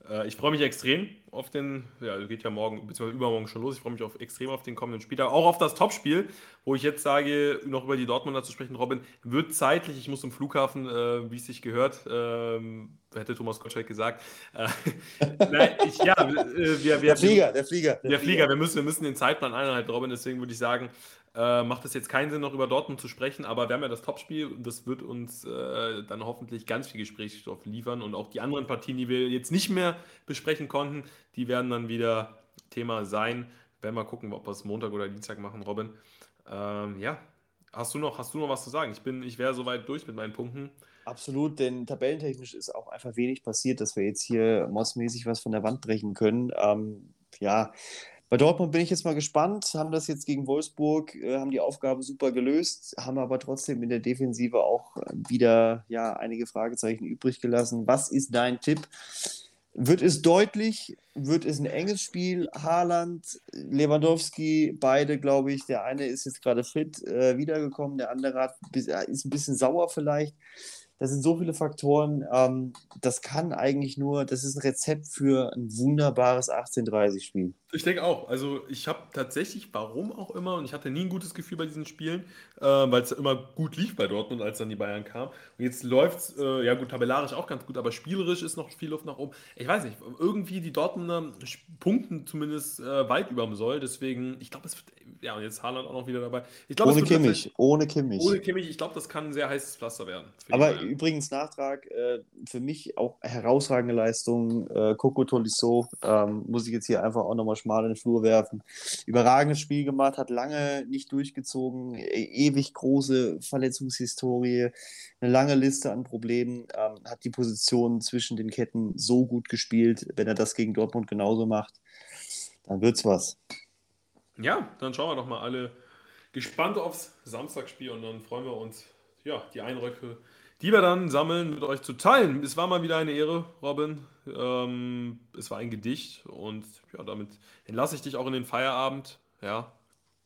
[SPEAKER 2] Äh, ich freue mich extrem auf den, ja, geht ja morgen bzw. übermorgen schon los. Ich freue mich auf, extrem auf den kommenden Spieltag, auch auf das Topspiel, wo ich jetzt sage, noch über die Dortmunder zu sprechen. Robin, wird zeitlich, ich muss zum Flughafen, äh, wie es sich gehört, ähm, hätte Thomas Gottschalk gesagt. Äh, nein, ich, ja, äh, wir, wir,
[SPEAKER 1] der Flieger, der Flieger.
[SPEAKER 2] Der, der Flieger, wir müssen, wir müssen den Zeitplan einhalten, Robin, deswegen würde ich sagen, äh, macht es jetzt keinen Sinn, noch über Dortmund zu sprechen, aber wir haben ja das Topspiel und das wird uns äh, dann hoffentlich ganz viel Gesprächsstoff liefern und auch die anderen Partien, die wir jetzt nicht mehr besprechen konnten, die werden dann wieder Thema sein. Werden wir gucken, ob wir es Montag oder Dienstag machen, Robin. Ähm, ja, hast du, noch, hast du noch was zu sagen? Ich, ich wäre soweit durch mit meinen Punkten.
[SPEAKER 1] Absolut, denn tabellentechnisch ist auch einfach wenig passiert, dass wir jetzt hier mossmäßig was von der Wand brechen können. Ähm, ja, bei Dortmund bin ich jetzt mal gespannt, haben das jetzt gegen Wolfsburg, äh, haben die Aufgabe super gelöst, haben aber trotzdem in der Defensive auch äh, wieder ja, einige Fragezeichen übrig gelassen. Was ist dein Tipp? Wird es deutlich? Wird es ein enges Spiel? Haaland, Lewandowski, beide, glaube ich. Der eine ist jetzt gerade fit äh, wiedergekommen, der andere hat, äh, ist ein bisschen sauer vielleicht. Das sind so viele Faktoren. Ähm, das kann eigentlich nur, das ist ein Rezept für ein wunderbares 1830-Spiel.
[SPEAKER 2] Ich denke auch. Also ich habe tatsächlich, warum auch immer, und ich hatte nie ein gutes Gefühl bei diesen Spielen, äh, weil es immer gut lief bei Dortmund, als dann die Bayern kamen. Und jetzt läuft es, äh, ja gut, tabellarisch auch ganz gut, aber spielerisch ist noch viel Luft nach oben. Ich weiß nicht, irgendwie die Dortmunder punkten zumindest äh, weit über dem Soll. Deswegen, ich glaube, es wird, ja, und jetzt Haaland auch noch wieder dabei. Ich glaub,
[SPEAKER 1] ohne Kimmich, ohne Kimmich.
[SPEAKER 2] Ohne Kimmich, ich glaube, das kann ein sehr heißes Pflaster werden.
[SPEAKER 1] Aber übrigens Nachtrag, äh, für mich auch herausragende Leistung. Äh, Coco Tolisso, ähm, muss ich jetzt hier einfach auch nochmal schmal in den Flur werfen. Überragendes Spiel gemacht, hat lange nicht durchgezogen, e ewig große Verletzungshistorie, eine lange Liste an Problemen, ähm, hat die Position zwischen den Ketten so gut gespielt. Wenn er das gegen Dortmund genauso macht, dann wird's was.
[SPEAKER 2] Ja, dann schauen wir doch mal alle gespannt aufs Samstagsspiel und dann freuen wir uns, ja, die Eindrücke die wir dann sammeln, mit euch zu teilen. Es war mal wieder eine Ehre, Robin. Ähm, es war ein Gedicht und ja, damit entlasse ich dich auch in den Feierabend. Ja.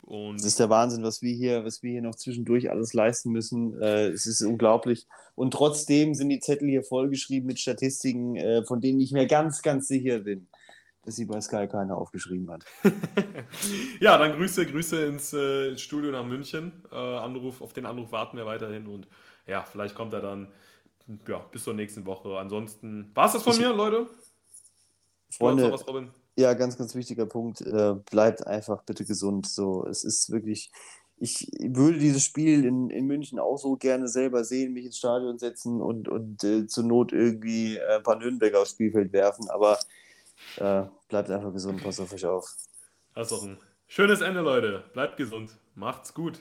[SPEAKER 1] Und es ist der Wahnsinn, was wir hier, was wir hier noch zwischendurch alles leisten müssen. Äh, es ist unglaublich. Und trotzdem sind die Zettel hier vollgeschrieben mit Statistiken, äh, von denen ich mir ganz, ganz sicher bin dass sie bei Sky keiner aufgeschrieben hat.
[SPEAKER 2] ja, dann Grüße, Grüße ins, äh, Studio nach München. Äh, Anruf, auf den Anruf warten wir weiterhin und ja, vielleicht kommt er dann ja, bis zur nächsten Woche. Ansonsten war es das von ich, mir, Leute.
[SPEAKER 1] Freunde, was, Robin? ja, ganz, ganz wichtiger Punkt. Äh, bleibt einfach bitte gesund. So, es ist wirklich. Ich würde dieses Spiel in, in München auch so gerne selber sehen, mich ins Stadion setzen und, und äh, zur Not irgendwie ein paar Nürnberger aufs Spielfeld werfen. Aber äh, bleibt einfach gesund, pass auf euch auf.
[SPEAKER 2] Das ist doch ein schönes Ende, Leute. Bleibt gesund. Macht's gut.